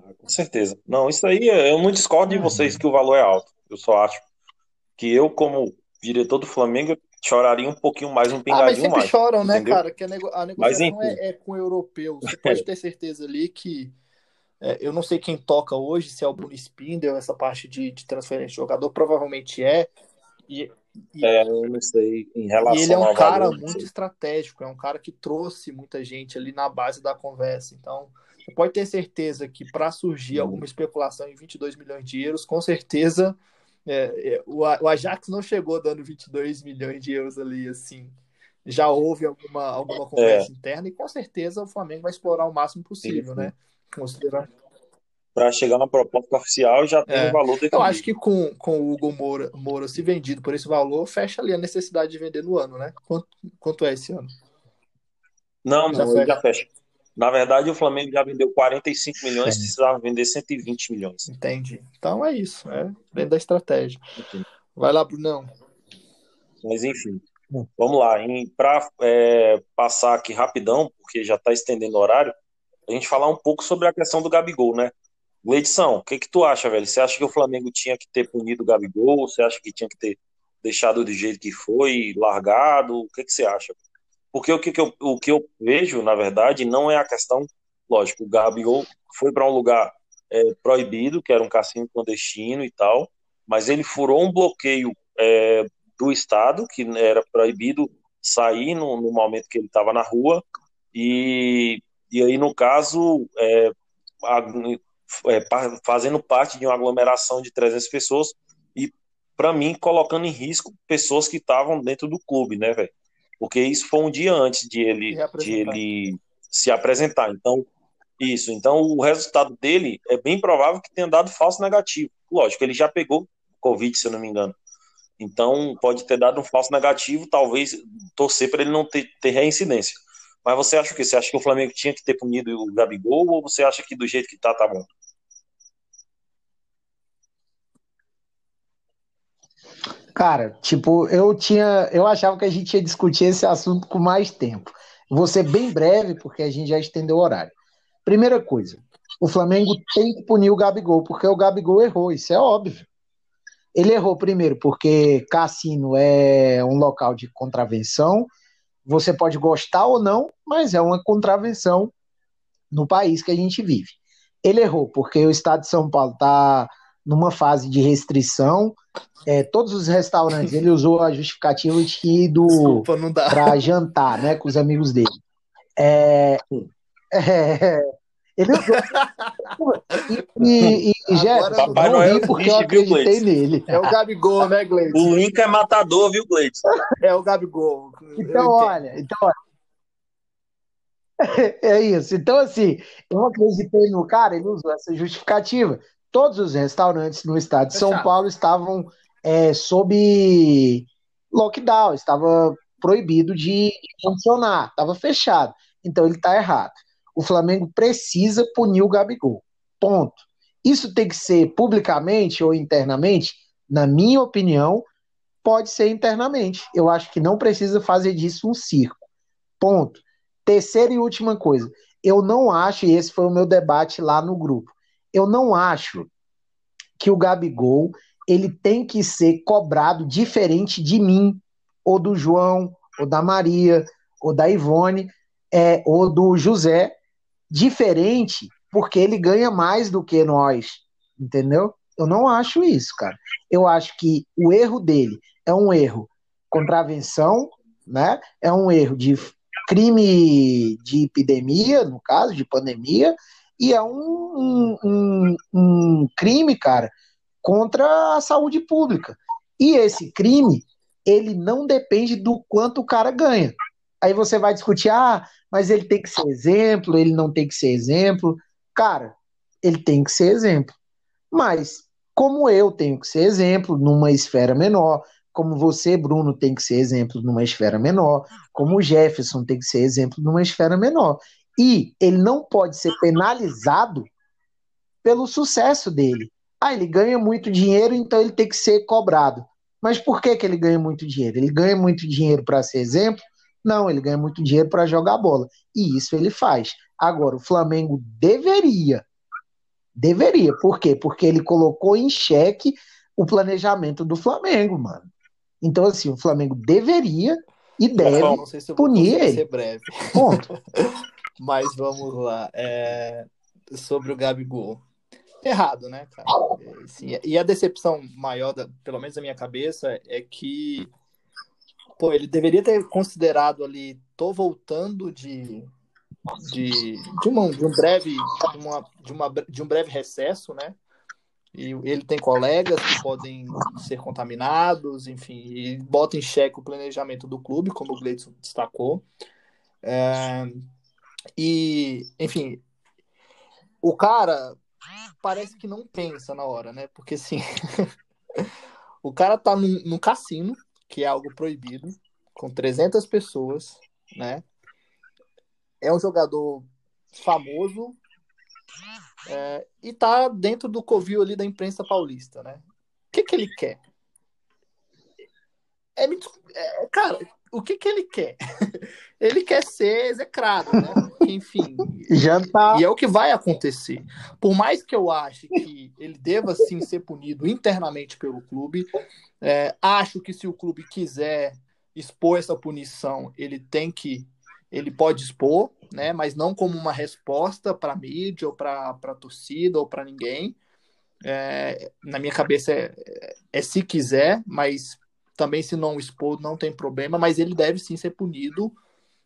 Ah, com certeza. Não, isso aí eu não discordo de vocês que o valor é alto. Eu só acho que eu, como diretor do Flamengo, choraria um pouquinho mais, um pingadinho mais. Ah, mas sempre mais, choram, né, entendeu? cara? Que a, nego a negociação é, é, com o europeu. Você pode ter certeza ali que é, eu não sei quem toca hoje, se é o Bruno Spindel, essa parte de, de transferência de jogador, provavelmente é. E, e, é, eu não sei em relação E ele é um cara valor, muito estratégico, é um cara que trouxe muita gente ali na base da conversa. Então, pode ter certeza que para surgir alguma especulação em 22 milhões de euros, com certeza é, é, o, o, Ajax não chegou dando 22 milhões de euros ali, assim. Já houve alguma, alguma é. conversa é. interna e com certeza o Flamengo vai explorar o máximo possível, sim, né? Considerar. Para chegar uma proposta oficial já tem é. um valor definido. Eu acho que com, com o Hugo Moura, Moura se vendido por esse valor, fecha ali a necessidade de vender no ano, né? Quanto, quanto é esse ano? Não, já não, fecha. já fecha. Na verdade, o Flamengo já vendeu 45 milhões, Sim. precisava vender 120 milhões. Entendi. Então é isso, é dentro da estratégia. Entendi. Vai lá, Brunão. Mas enfim, vamos lá. Para é, passar aqui rapidão, porque já está estendendo o horário, a gente falar um pouco sobre a questão do Gabigol, né? Leidson, o que, que tu acha, velho? Você acha que o Flamengo tinha que ter punido o Gabigol? Você acha que tinha que ter deixado do jeito que foi, largado? O que, que você acha? Porque o que, que eu, o que eu vejo, na verdade, não é a questão, lógico, o Gabigol foi para um lugar é, proibido, que era um cassino clandestino e tal, mas ele furou um bloqueio é, do Estado, que era proibido sair no, no momento que ele estava na rua, e, e aí, no caso, é, é, fazendo parte de uma aglomeração de 300 pessoas, e, para mim, colocando em risco pessoas que estavam dentro do clube, né, velho? Porque isso foi um dia antes de ele, de ele se apresentar. Então, isso. Então, o resultado dele é bem provável que tenha dado falso negativo. Lógico, ele já pegou Covid, se eu não me engano. Então, pode ter dado um falso negativo, talvez torcer para ele não ter, ter reincidência. Mas você acha o quê? Você acha que o Flamengo tinha que ter punido o Gabigol ou você acha que do jeito que tá, tá bom? Cara, tipo, eu tinha, eu achava que a gente ia discutir esse assunto com mais tempo. Vou ser bem breve, porque a gente já estendeu o horário. Primeira coisa, o Flamengo tem que punir o Gabigol, porque o Gabigol errou, isso é óbvio. Ele errou primeiro porque cassino é um local de contravenção. Você pode gostar ou não, mas é uma contravenção no país que a gente vive. Ele errou porque o estado de São Paulo está numa fase de restrição. É, todos os restaurantes, ele usou a justificativa de ir para jantar, né, com os amigos dele. É, é, ele usou. e, e, e já, Papai não é porque eu acreditei nele. É o Gabigol, né, Gleice? O Link é matador, viu, Gleice? É o Gabigol. Então, olha, então, olha. É isso. Então, assim, eu acreditei no cara, ele usou essa justificativa. Todos os restaurantes no estado de São Paulo estavam é, sob lockdown, estava proibido de funcionar, estava fechado. Então ele está errado. O Flamengo precisa punir o Gabigol. Ponto. Isso tem que ser publicamente ou internamente? Na minha opinião, pode ser internamente. Eu acho que não precisa fazer disso um circo. Ponto. Terceira e última coisa. Eu não acho, e esse foi o meu debate lá no grupo, eu não acho que o Gabigol ele tem que ser cobrado diferente de mim, ou do João, ou da Maria, ou da Ivone, é, ou do José, diferente, porque ele ganha mais do que nós, entendeu? Eu não acho isso, cara. Eu acho que o erro dele é um erro contravenção, né? É um erro de crime de epidemia, no caso, de pandemia, e é um, um, um crime, cara, contra a saúde pública. E esse crime, ele não depende do quanto o cara ganha. Aí você vai discutir, ah, mas ele tem que ser exemplo, ele não tem que ser exemplo. Cara, ele tem que ser exemplo. Mas, como eu tenho que ser exemplo numa esfera menor, como você, Bruno, tem que ser exemplo numa esfera menor, como o Jefferson tem que ser exemplo numa esfera menor. E ele não pode ser penalizado pelo sucesso dele. Ah, ele ganha muito dinheiro, então ele tem que ser cobrado. Mas por que, que ele ganha muito dinheiro? Ele ganha muito dinheiro para ser exemplo? Não, ele ganha muito dinheiro para jogar bola. E isso ele faz. Agora, o Flamengo deveria, deveria, por quê? Porque ele colocou em xeque o planejamento do Flamengo, mano. Então, assim, o Flamengo deveria e deve se punir ele. Ponto. Mas vamos lá. É... Sobre o Gabigol. Errado, né, cara? É, sim, e a decepção maior, da, pelo menos na minha cabeça, é que pô, ele deveria ter considerado ali, tô voltando de de, de, uma, de um breve de, uma, de, uma, de um breve recesso, né? E ele tem colegas que podem ser contaminados, enfim, e bota em xeque o planejamento do clube, como o Gleidson destacou. É, e, enfim, o cara parece que não pensa na hora, né? Porque assim, o cara tá no, no cassino, que é algo proibido, com 300 pessoas, né? É um jogador famoso é, e tá dentro do covil ali da imprensa paulista, né? O que que ele quer? É, é, cara, o que que ele quer? ele quer ser execrado, né? Enfim. Jantar. E é o que vai acontecer. Por mais que eu ache que ele deva sim ser punido internamente pelo clube, é, acho que se o clube quiser expor essa punição, ele tem que. Ele pode expor, né? Mas não como uma resposta para a mídia, ou para a torcida, ou para ninguém. É, na minha cabeça é, é se quiser, mas também se não expor não tem problema, mas ele deve sim ser punido,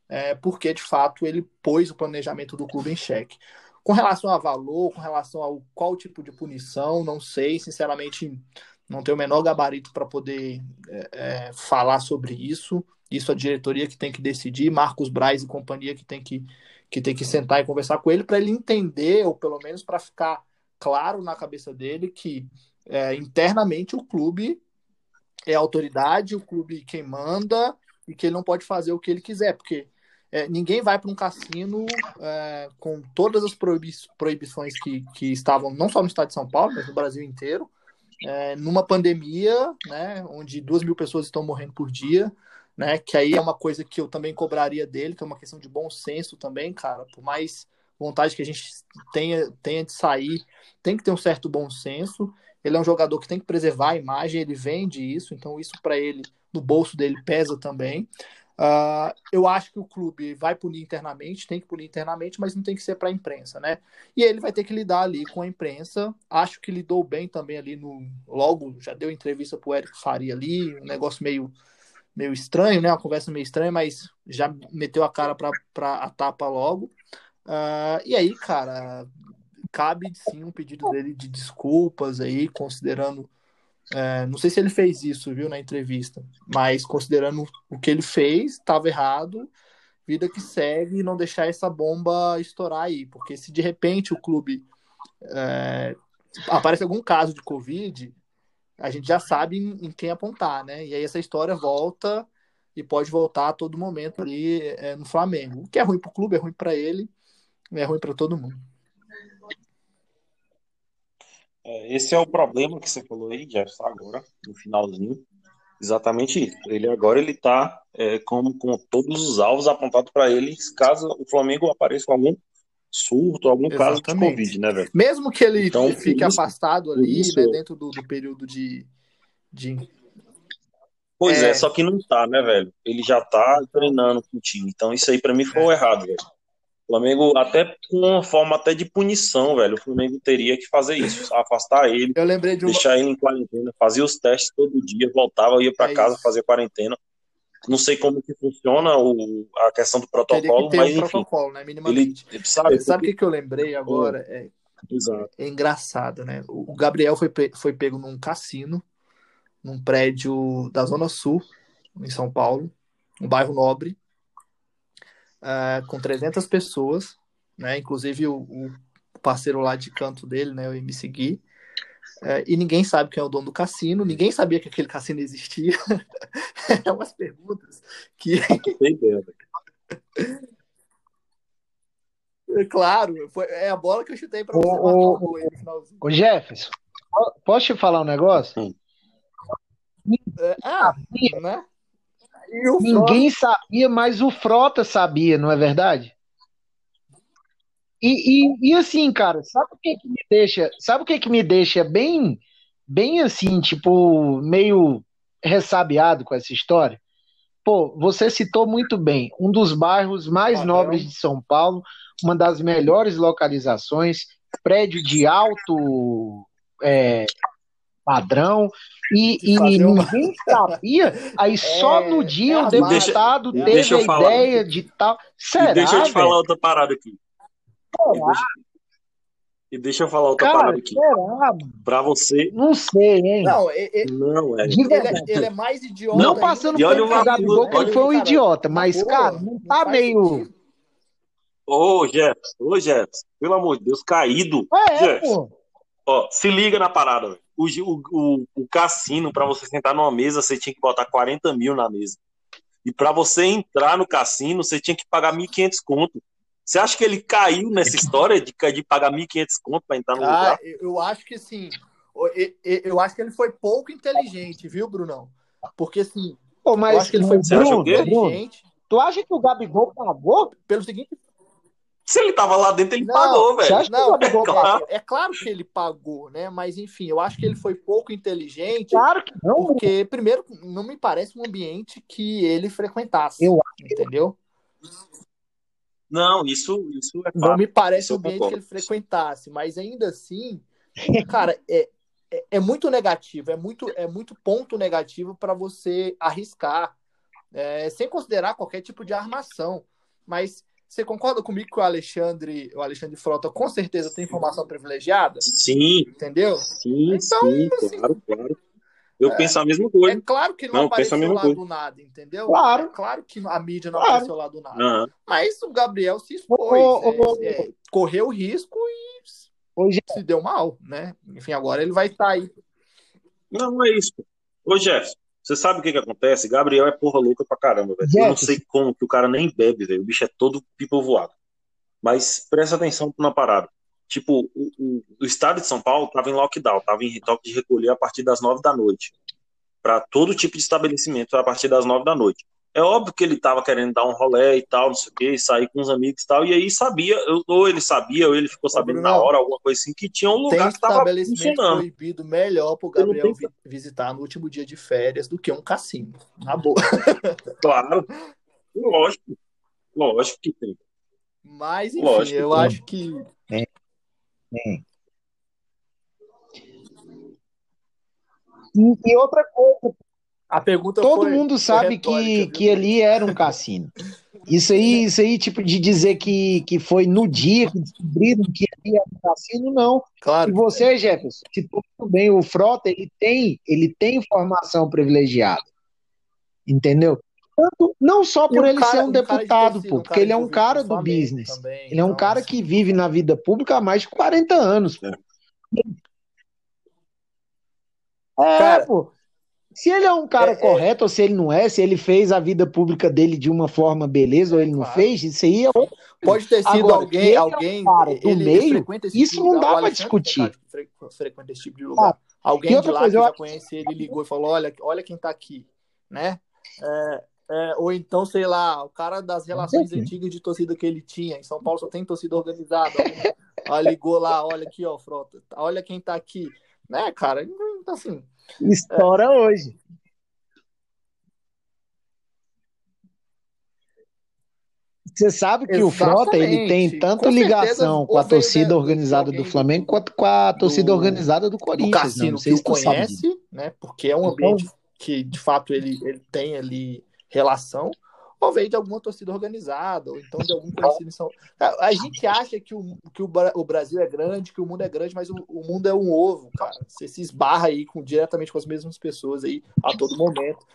é, porque de fato ele pôs o planejamento do clube em xeque. Com relação a valor, com relação ao qual tipo de punição, não sei, sinceramente não tenho o menor gabarito para poder é, é, falar sobre isso. Isso a diretoria que tem que decidir, Marcos Braz e companhia que tem que, que, tem que sentar e conversar com ele para ele entender, ou pelo menos para ficar claro na cabeça dele que é, internamente o clube é autoridade, o clube quem manda e que ele não pode fazer o que ele quiser, porque é, ninguém vai para um cassino é, com todas as proibi proibições que, que estavam não só no estado de São Paulo, mas no Brasil inteiro, é, numa pandemia, né, onde duas mil pessoas estão morrendo por dia, né, que aí é uma coisa que eu também cobraria dele, que é uma questão de bom senso também, cara, por mais vontade que a gente tenha, tenha de sair, tem que ter um certo bom senso, ele é um jogador que tem que preservar a imagem, ele vende isso, então isso para ele, no bolso dele, pesa também. Uh, eu acho que o clube vai punir internamente, tem que punir internamente, mas não tem que ser para a imprensa, né? E ele vai ter que lidar ali com a imprensa. Acho que lidou bem também ali no. Logo, já deu entrevista para o Érico Faria ali, um negócio meio, meio estranho, né? Uma conversa meio estranha, mas já meteu a cara para a tapa logo. Uh, e aí, cara, cabe sim um pedido dele de desculpas aí, considerando. É, não sei se ele fez isso, viu, na entrevista, mas considerando o que ele fez, estava errado, vida que segue e não deixar essa bomba estourar aí, porque se de repente o clube é, aparece algum caso de Covid, a gente já sabe em, em, quem apontar, né? E aí essa história volta e pode voltar a todo momento ali é, no Flamengo. O que é ruim para o clube, é ruim para ele, é ruim para todo mundo. É, esse é o problema que você falou aí, Jefferson, agora, no finalzinho. Exatamente isso. Ele agora ele está é, com, com todos os alvos apontados para ele, caso o Flamengo apareça com algum surto, algum Exatamente. caso de Covid, né, velho? Mesmo que ele então, fique isso, afastado ali, né, dentro do, do, período de. de... Pois é... é... só que não tá, né, velho? Ele já tá treinando com o time. Então isso aí para mim foi é. errado, velho. O Flamengo, até com uma forma até de punição, velho, o Flamengo teria que fazer isso, afastar ele, Eu lembrei de uma... deixar ele em quarentena, fazia os testes todo dia, voltava, ia para é casa, fazia quarentena. Não sei como que funciona o, a questão do protocolo, que mas um enfim. protocolo, né, minimamente. Ele, sabe o que, que eu lembrei agora? É, é engraçado, né? O Gabriel foi, foi pego num cassino, num prédio da Zona Sul, em São Paulo, um bairro nobre, uh, com 300 pessoas, né? Inclusive o, o, parceiro lá de canto dele, né? O MC Gui. É, e ninguém sabe quem é o dono do cassino, ninguém sabia que aquele cassino existia. é umas perguntas que. É claro, foi, é a bola que eu chutei para você o, o, o Jefferson, posso te falar um negócio? Sim. É, ah, né? Ninguém sabia, mas o Frota sabia, não é verdade? E, e, e, assim, cara, sabe o que, que me deixa, sabe o que, que me deixa bem, bem assim, tipo, meio ressabiado com essa história? Pô, você citou muito bem, um dos bairros mais nobres de São Paulo, uma das melhores localizações, prédio de alto é, padrão, e, e ninguém sabia, aí é, só no dia é o deputado teve a ideia de tal. Será? E deixa eu te falar outra parada aqui. E deixa eu falar outra Cara, parada aqui. Será? Pra você. Não sei, hein? Não, ele, não é. Ele, é, ele é mais idiota. Não passando por o Gabigol, que ele foi um idiota, mas, cara, não tá não meio. Ô, Jefferson, ô, Jefferson, pelo amor de Deus, caído. É, Jefferson. Pô. Ó, se liga na parada, o, o, o, cassino, para você sentar numa mesa, você tinha que botar 40 mil na mesa. E para você entrar no cassino, você tinha que pagar 1.500 conto. Você acha que ele caiu nessa história de, de pagar 1.500 conto para entrar no ah, lugar? Eu acho que sim. Eu acho que ele foi pouco inteligente, viu, Brunão? Porque assim. Pô, mas eu acho que ele foi Bruno, inteligente. Tu acha que o Gabigol pagou? Pelo seguinte. Se ele tava lá dentro, ele não, pagou, velho. Não, é claro. é claro que ele pagou, né? Mas enfim, eu acho que ele foi pouco inteligente. Claro que não. Porque, primeiro, não me parece um ambiente que ele frequentasse. Eu acho. Entendeu? Não, isso, isso é Não me parece o ambiente que ele frequentasse, mas ainda assim, cara, é, é, é, muito negativo, é muito, é muito ponto negativo para você arriscar, é, sem considerar qualquer tipo de armação. Mas você concorda comigo que o Alexandre, o Alexandre Frota com certeza tem informação privilegiada? Sim. Entendeu? Sim, então, sim, assim, claro, claro. Eu é, penso a mesma coisa. É claro que não, não apareceu lá coisa. do nada, entendeu? Claro. É claro que a mídia não claro. apareceu lá do nada. Uhum. Mas o Gabriel se expôs, oh, oh, é, correu risco e Hoje... se deu mal, né? Enfim, agora ele vai estar tá aí. Não, é isso. Ô, Jefferson, você sabe o que que acontece? Gabriel é porra louca pra caramba, velho. Eu não sei como que o cara nem bebe, velho. O bicho é todo pipo voado. Mas presta atenção na parada tipo, o, o, o, estado de São Paulo estava em lockdown, estava em toque de recolher a partir das nove da noite, para todo tipo de estabelecimento a partir das nove da noite. É óbvio que ele estava querendo dar um rolé e tal, não sei o que, sair com os amigos e tal, e aí sabia, ou ele sabia, ou ele ficou sabendo na hora, alguma coisa assim, que tinha um lugar que estava funcionando. proibido melhor para o Gabriel vi visitar no último dia de férias do que um cassino, na boa. Claro, lógico, lógico que tem. Mas, enfim, lógico eu acho que é. E, e, outra coisa, a pergunta todo foi, mundo sabe que, que ali era um cassino. Isso aí, isso aí, tipo, de dizer que, que foi no dia que descobriram que ali era um cassino, não. Claro. E você, Jefferson, se tudo bem, o Frota, ele tem, ele tem informação privilegiada. Entendeu? Tanto, não só por ele cara, ser um deputado, pô, porque ele é um cara do business. Também, ele é um então, cara assim. que vive na vida pública há mais de 40 anos. Pô. É, cara, pô. Se ele é um cara é, é. correto é... ou se ele não é, se ele fez a vida pública dele de uma forma beleza ou ele não claro. fez, isso aí é Pode ter sido Agora, alguém, alguém é do ele, meio, isso não dá para discutir. Frequenta esse tipo de lugar. Ah, alguém de lá que já conhece ele ligou e falou: olha, olha quem tá aqui, né? É, é, ou então, sei lá, o cara das relações antigas de torcida que ele tinha. Em São Paulo só tem torcida organizada. ó, ligou lá, olha aqui, ó, Frota. Olha quem tá aqui. Né, cara? Então, assim. Estoura é... hoje. Você sabe que Exatamente. o Frota ele tem tanto com ligação com a torcida organizada do Flamengo quanto com a torcida do, organizada do Corinthians. O Cassino não, não que o conhece, né? Porque é um então ambiente que de fato ele, ele tem ali relação, ou veio de alguma torcida organizada, ou então de algum conhecido em São A gente acha que o, que o, Brasil é grande, que o mundo é grande, mas o, o mundo é um ovo, cara. Você se esbarra aí com, diretamente com as mesmas pessoas aí a todo momento.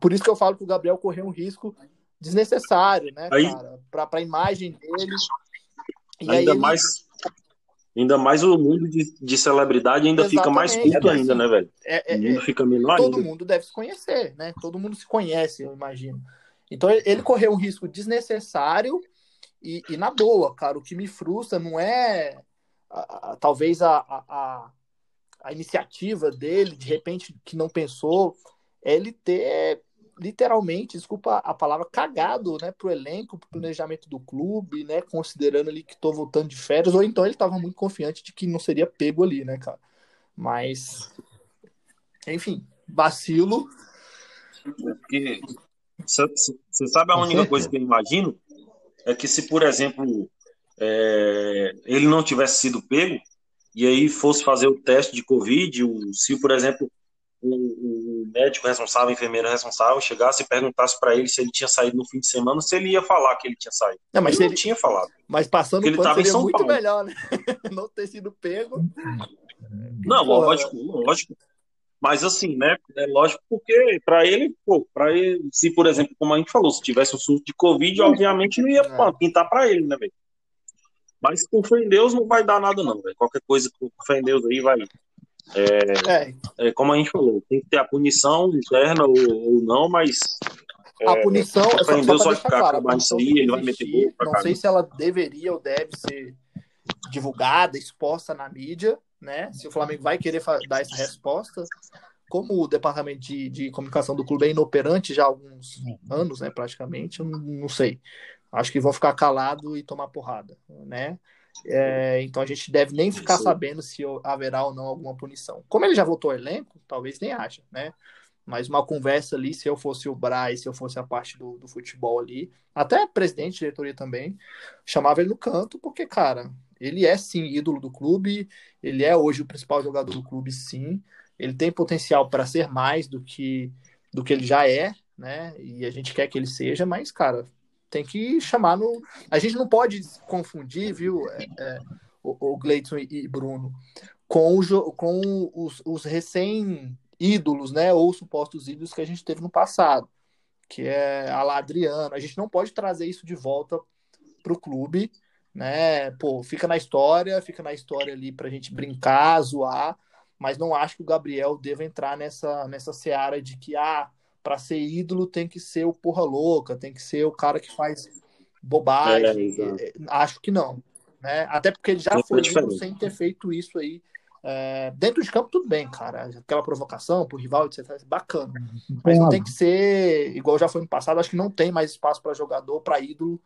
Por isso que eu falo que o Gabriel correu um risco desnecessário, né, aí, cara? Pra, pra imagem dele. E ainda mais. Ainda mais o mundo de, de celebridade ainda Exatamente, fica mais curto ainda, né, velho? É, é, o mundo fica menor Todo ainda. mundo deve se conhecer, né? Todo mundo se conhece, eu imagino. Então ele correu um risco desnecessário e, e na boa, cara. O que me frustra não é a, a, talvez a, a, a iniciativa dele, de repente, que não pensou, é ele ter literalmente, desculpa a palavra, cagado, né, pro elenco, pro planejamento do clube, né, considerando ali que tô voltando de férias, ou então ele estava muito confiante de que não seria pego ali, né, cara. Mas, enfim, vacilo. Você sabe a única coisa que eu imagino é que se, por exemplo, é, ele não tivesse sido pego e aí fosse fazer o teste de Covid, o, se, por exemplo, o, o médico responsável, o enfermeiro responsável, chegasse e perguntasse para ele se ele tinha saído no fim de semana, se ele ia falar que ele tinha saído. Não, mas ele não tinha falado. Mas passando ele estava em São muito Paulo. melhor, né? não ter sido pego. Não, Porra. lógico, lógico. Mas assim, né? É lógico porque para ele, pô, para ele, se por exemplo, como a gente falou, se tivesse um surto de Covid, obviamente não ia é. pintar para ele, né, velho? Mas com fé em Deus não vai dar nada, não, velho. Qualquer coisa com fé em Deus aí vai, é, é. é, como a gente falou, tem que ter a punição interna ou, ou não, mas. a é, punição, é, só, Deus vai ficar claro, acabando isso aí, ele vai meter gol Não sei se ela deveria ou deve ser divulgada, exposta na mídia, né? Se o Flamengo vai querer dar essa resposta. Como o departamento de, de comunicação do clube é inoperante já há alguns anos, né, praticamente, eu não, não sei. Acho que vão ficar calado e tomar porrada, né? É, então a gente deve nem ficar sabendo se haverá ou não alguma punição. Como ele já votou ao elenco, talvez nem haja, né? Mas uma conversa ali, se eu fosse o Braz, se eu fosse a parte do, do futebol ali, até presidente, diretoria também, chamava ele no canto, porque, cara, ele é sim ídolo do clube, ele é hoje o principal jogador do clube, sim. Ele tem potencial para ser mais do que, do que ele já é, né? E a gente quer que ele seja, mas, cara, tem que chamar no. A gente não pode confundir, viu, é, é, o, o e Bruno, com, o, com os, os recém-ídolos, né? Ou supostos ídolos que a gente teve no passado, que é a lá Adriano. A gente não pode trazer isso de volta para o clube, né? Pô, fica na história, fica na história ali para a gente brincar, zoar, mas não acho que o Gabriel deva entrar nessa, nessa seara de que, ah, para ser ídolo tem que ser o porra louca, tem que ser o cara que faz bobagem. É, é Acho que não. Né? Até porque ele já Sim, foi ídolo sem ter feito isso aí. É, dentro de campo, tudo bem, cara. Aquela provocação pro rival, etc. Bacana. Mas não tem que ser igual já foi no passado. Acho que não tem mais espaço para jogador, para ídolo,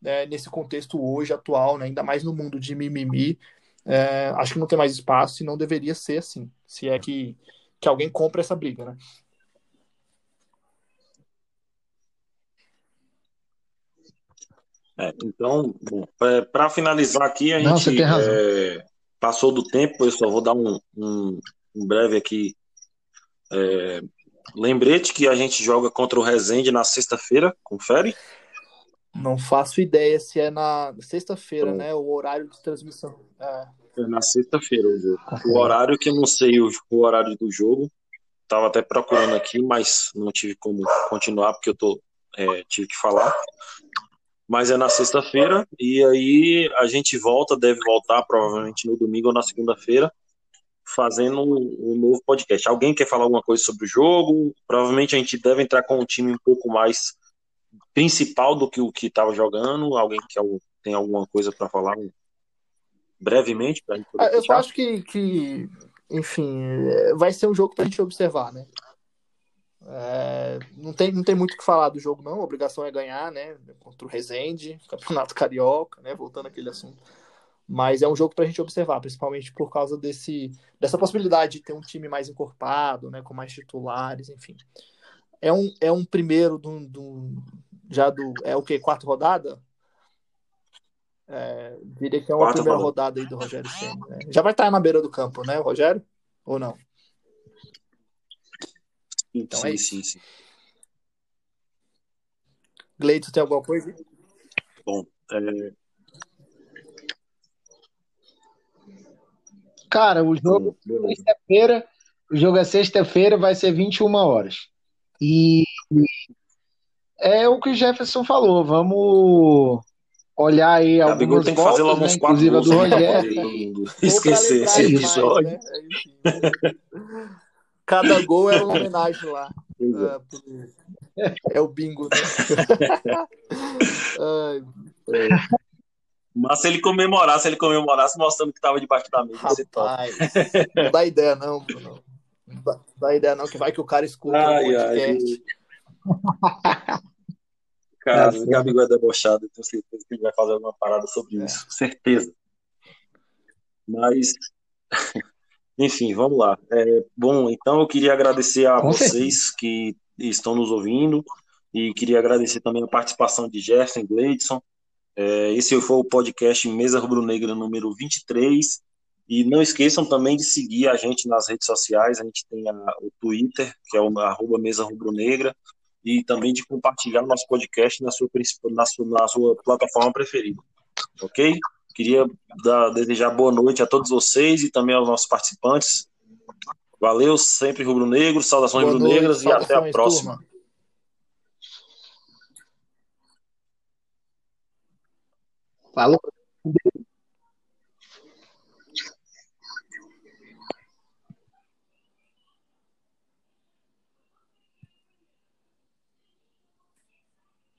né, nesse contexto hoje, atual, né, ainda mais no mundo de mimimi. É, acho que não tem mais espaço e não deveria ser assim. Se é que, que alguém compra essa briga, né? É, então, é, para finalizar aqui, a Não, gente é, passou do tempo, eu só vou dar um, um, um breve aqui. É, lembrete que a gente joga contra o Resende na sexta-feira, confere? Não faço ideia se é na sexta-feira, né? O horário de transmissão. É, é na sexta-feira o jogo. O horário que eu não sei o, o horário do jogo. Tava até procurando aqui, mas não tive como continuar porque eu tô, é, tive que falar mas é na sexta-feira e aí a gente volta, deve voltar provavelmente no domingo ou na segunda-feira, fazendo um novo podcast. Alguém quer falar alguma coisa sobre o jogo? Provavelmente a gente deve entrar com um time um pouco mais principal do que o que estava jogando. Alguém que tem alguma coisa para falar brevemente? Pra gente ah, Eu acho que, que, enfim, vai ser um jogo para a gente observar, né? É, não, tem, não tem muito o que falar do jogo, não. A obrigação é ganhar, né? Contra o Resende, Campeonato Carioca, né? Voltando àquele assunto. Mas é um jogo para a gente observar, principalmente por causa desse, dessa possibilidade de ter um time mais encorpado, né? Com mais titulares, enfim. É um, é um primeiro do, do já do. É o quê? Quarta rodada? É, diria que é uma Quarta primeira rodada. rodada aí do Rogério Senna. Né? Já vai estar na beira do campo, né, Rogério? Ou não? Então sim, é isso. sim, sim. Gleito, tem alguma coisa? Bom, é... Cara, o jogo é sexta-feira, o jogo é sexta-feira, vai ser 21 horas. E é o que o Jefferson falou, vamos olhar aí algumas Gabigol tem que fazer logo né, uns quatro gols, do Rogério. Esquecer esse episódio. Mais, né? Cada gol é uma homenagem lá. É, é o bingo, né? Ai, é. Mas se ele comemorasse, se ele comemorasse mostrando que estava debaixo da mesa. Rapaz, não dá ideia não, Bruno. Não dá, ideia não, que vai que o cara escuta ai, o podcast. Ai, cara, o Gabigol é debochado, tenho certeza que ele vai fazer alguma parada sobre é. isso. Certeza. Mas enfim, vamos lá. É, bom, então eu queria agradecer a Com vocês certeza. que estão nos ouvindo e queria agradecer também a participação de Jefferson Gleidson. É, esse foi o podcast Mesa Rubro Negra número 23. E não esqueçam também de seguir a gente nas redes sociais. A gente tem a, o Twitter, que é o arroba Mesa Rubro Negra, e também de compartilhar o nosso podcast na sua, na sua, na sua plataforma preferida. Ok? Queria dar, desejar boa noite a todos vocês e também aos nossos participantes. Valeu, sempre rubro-negro, saudações rubro-negras e até a próxima. Turma. Falou.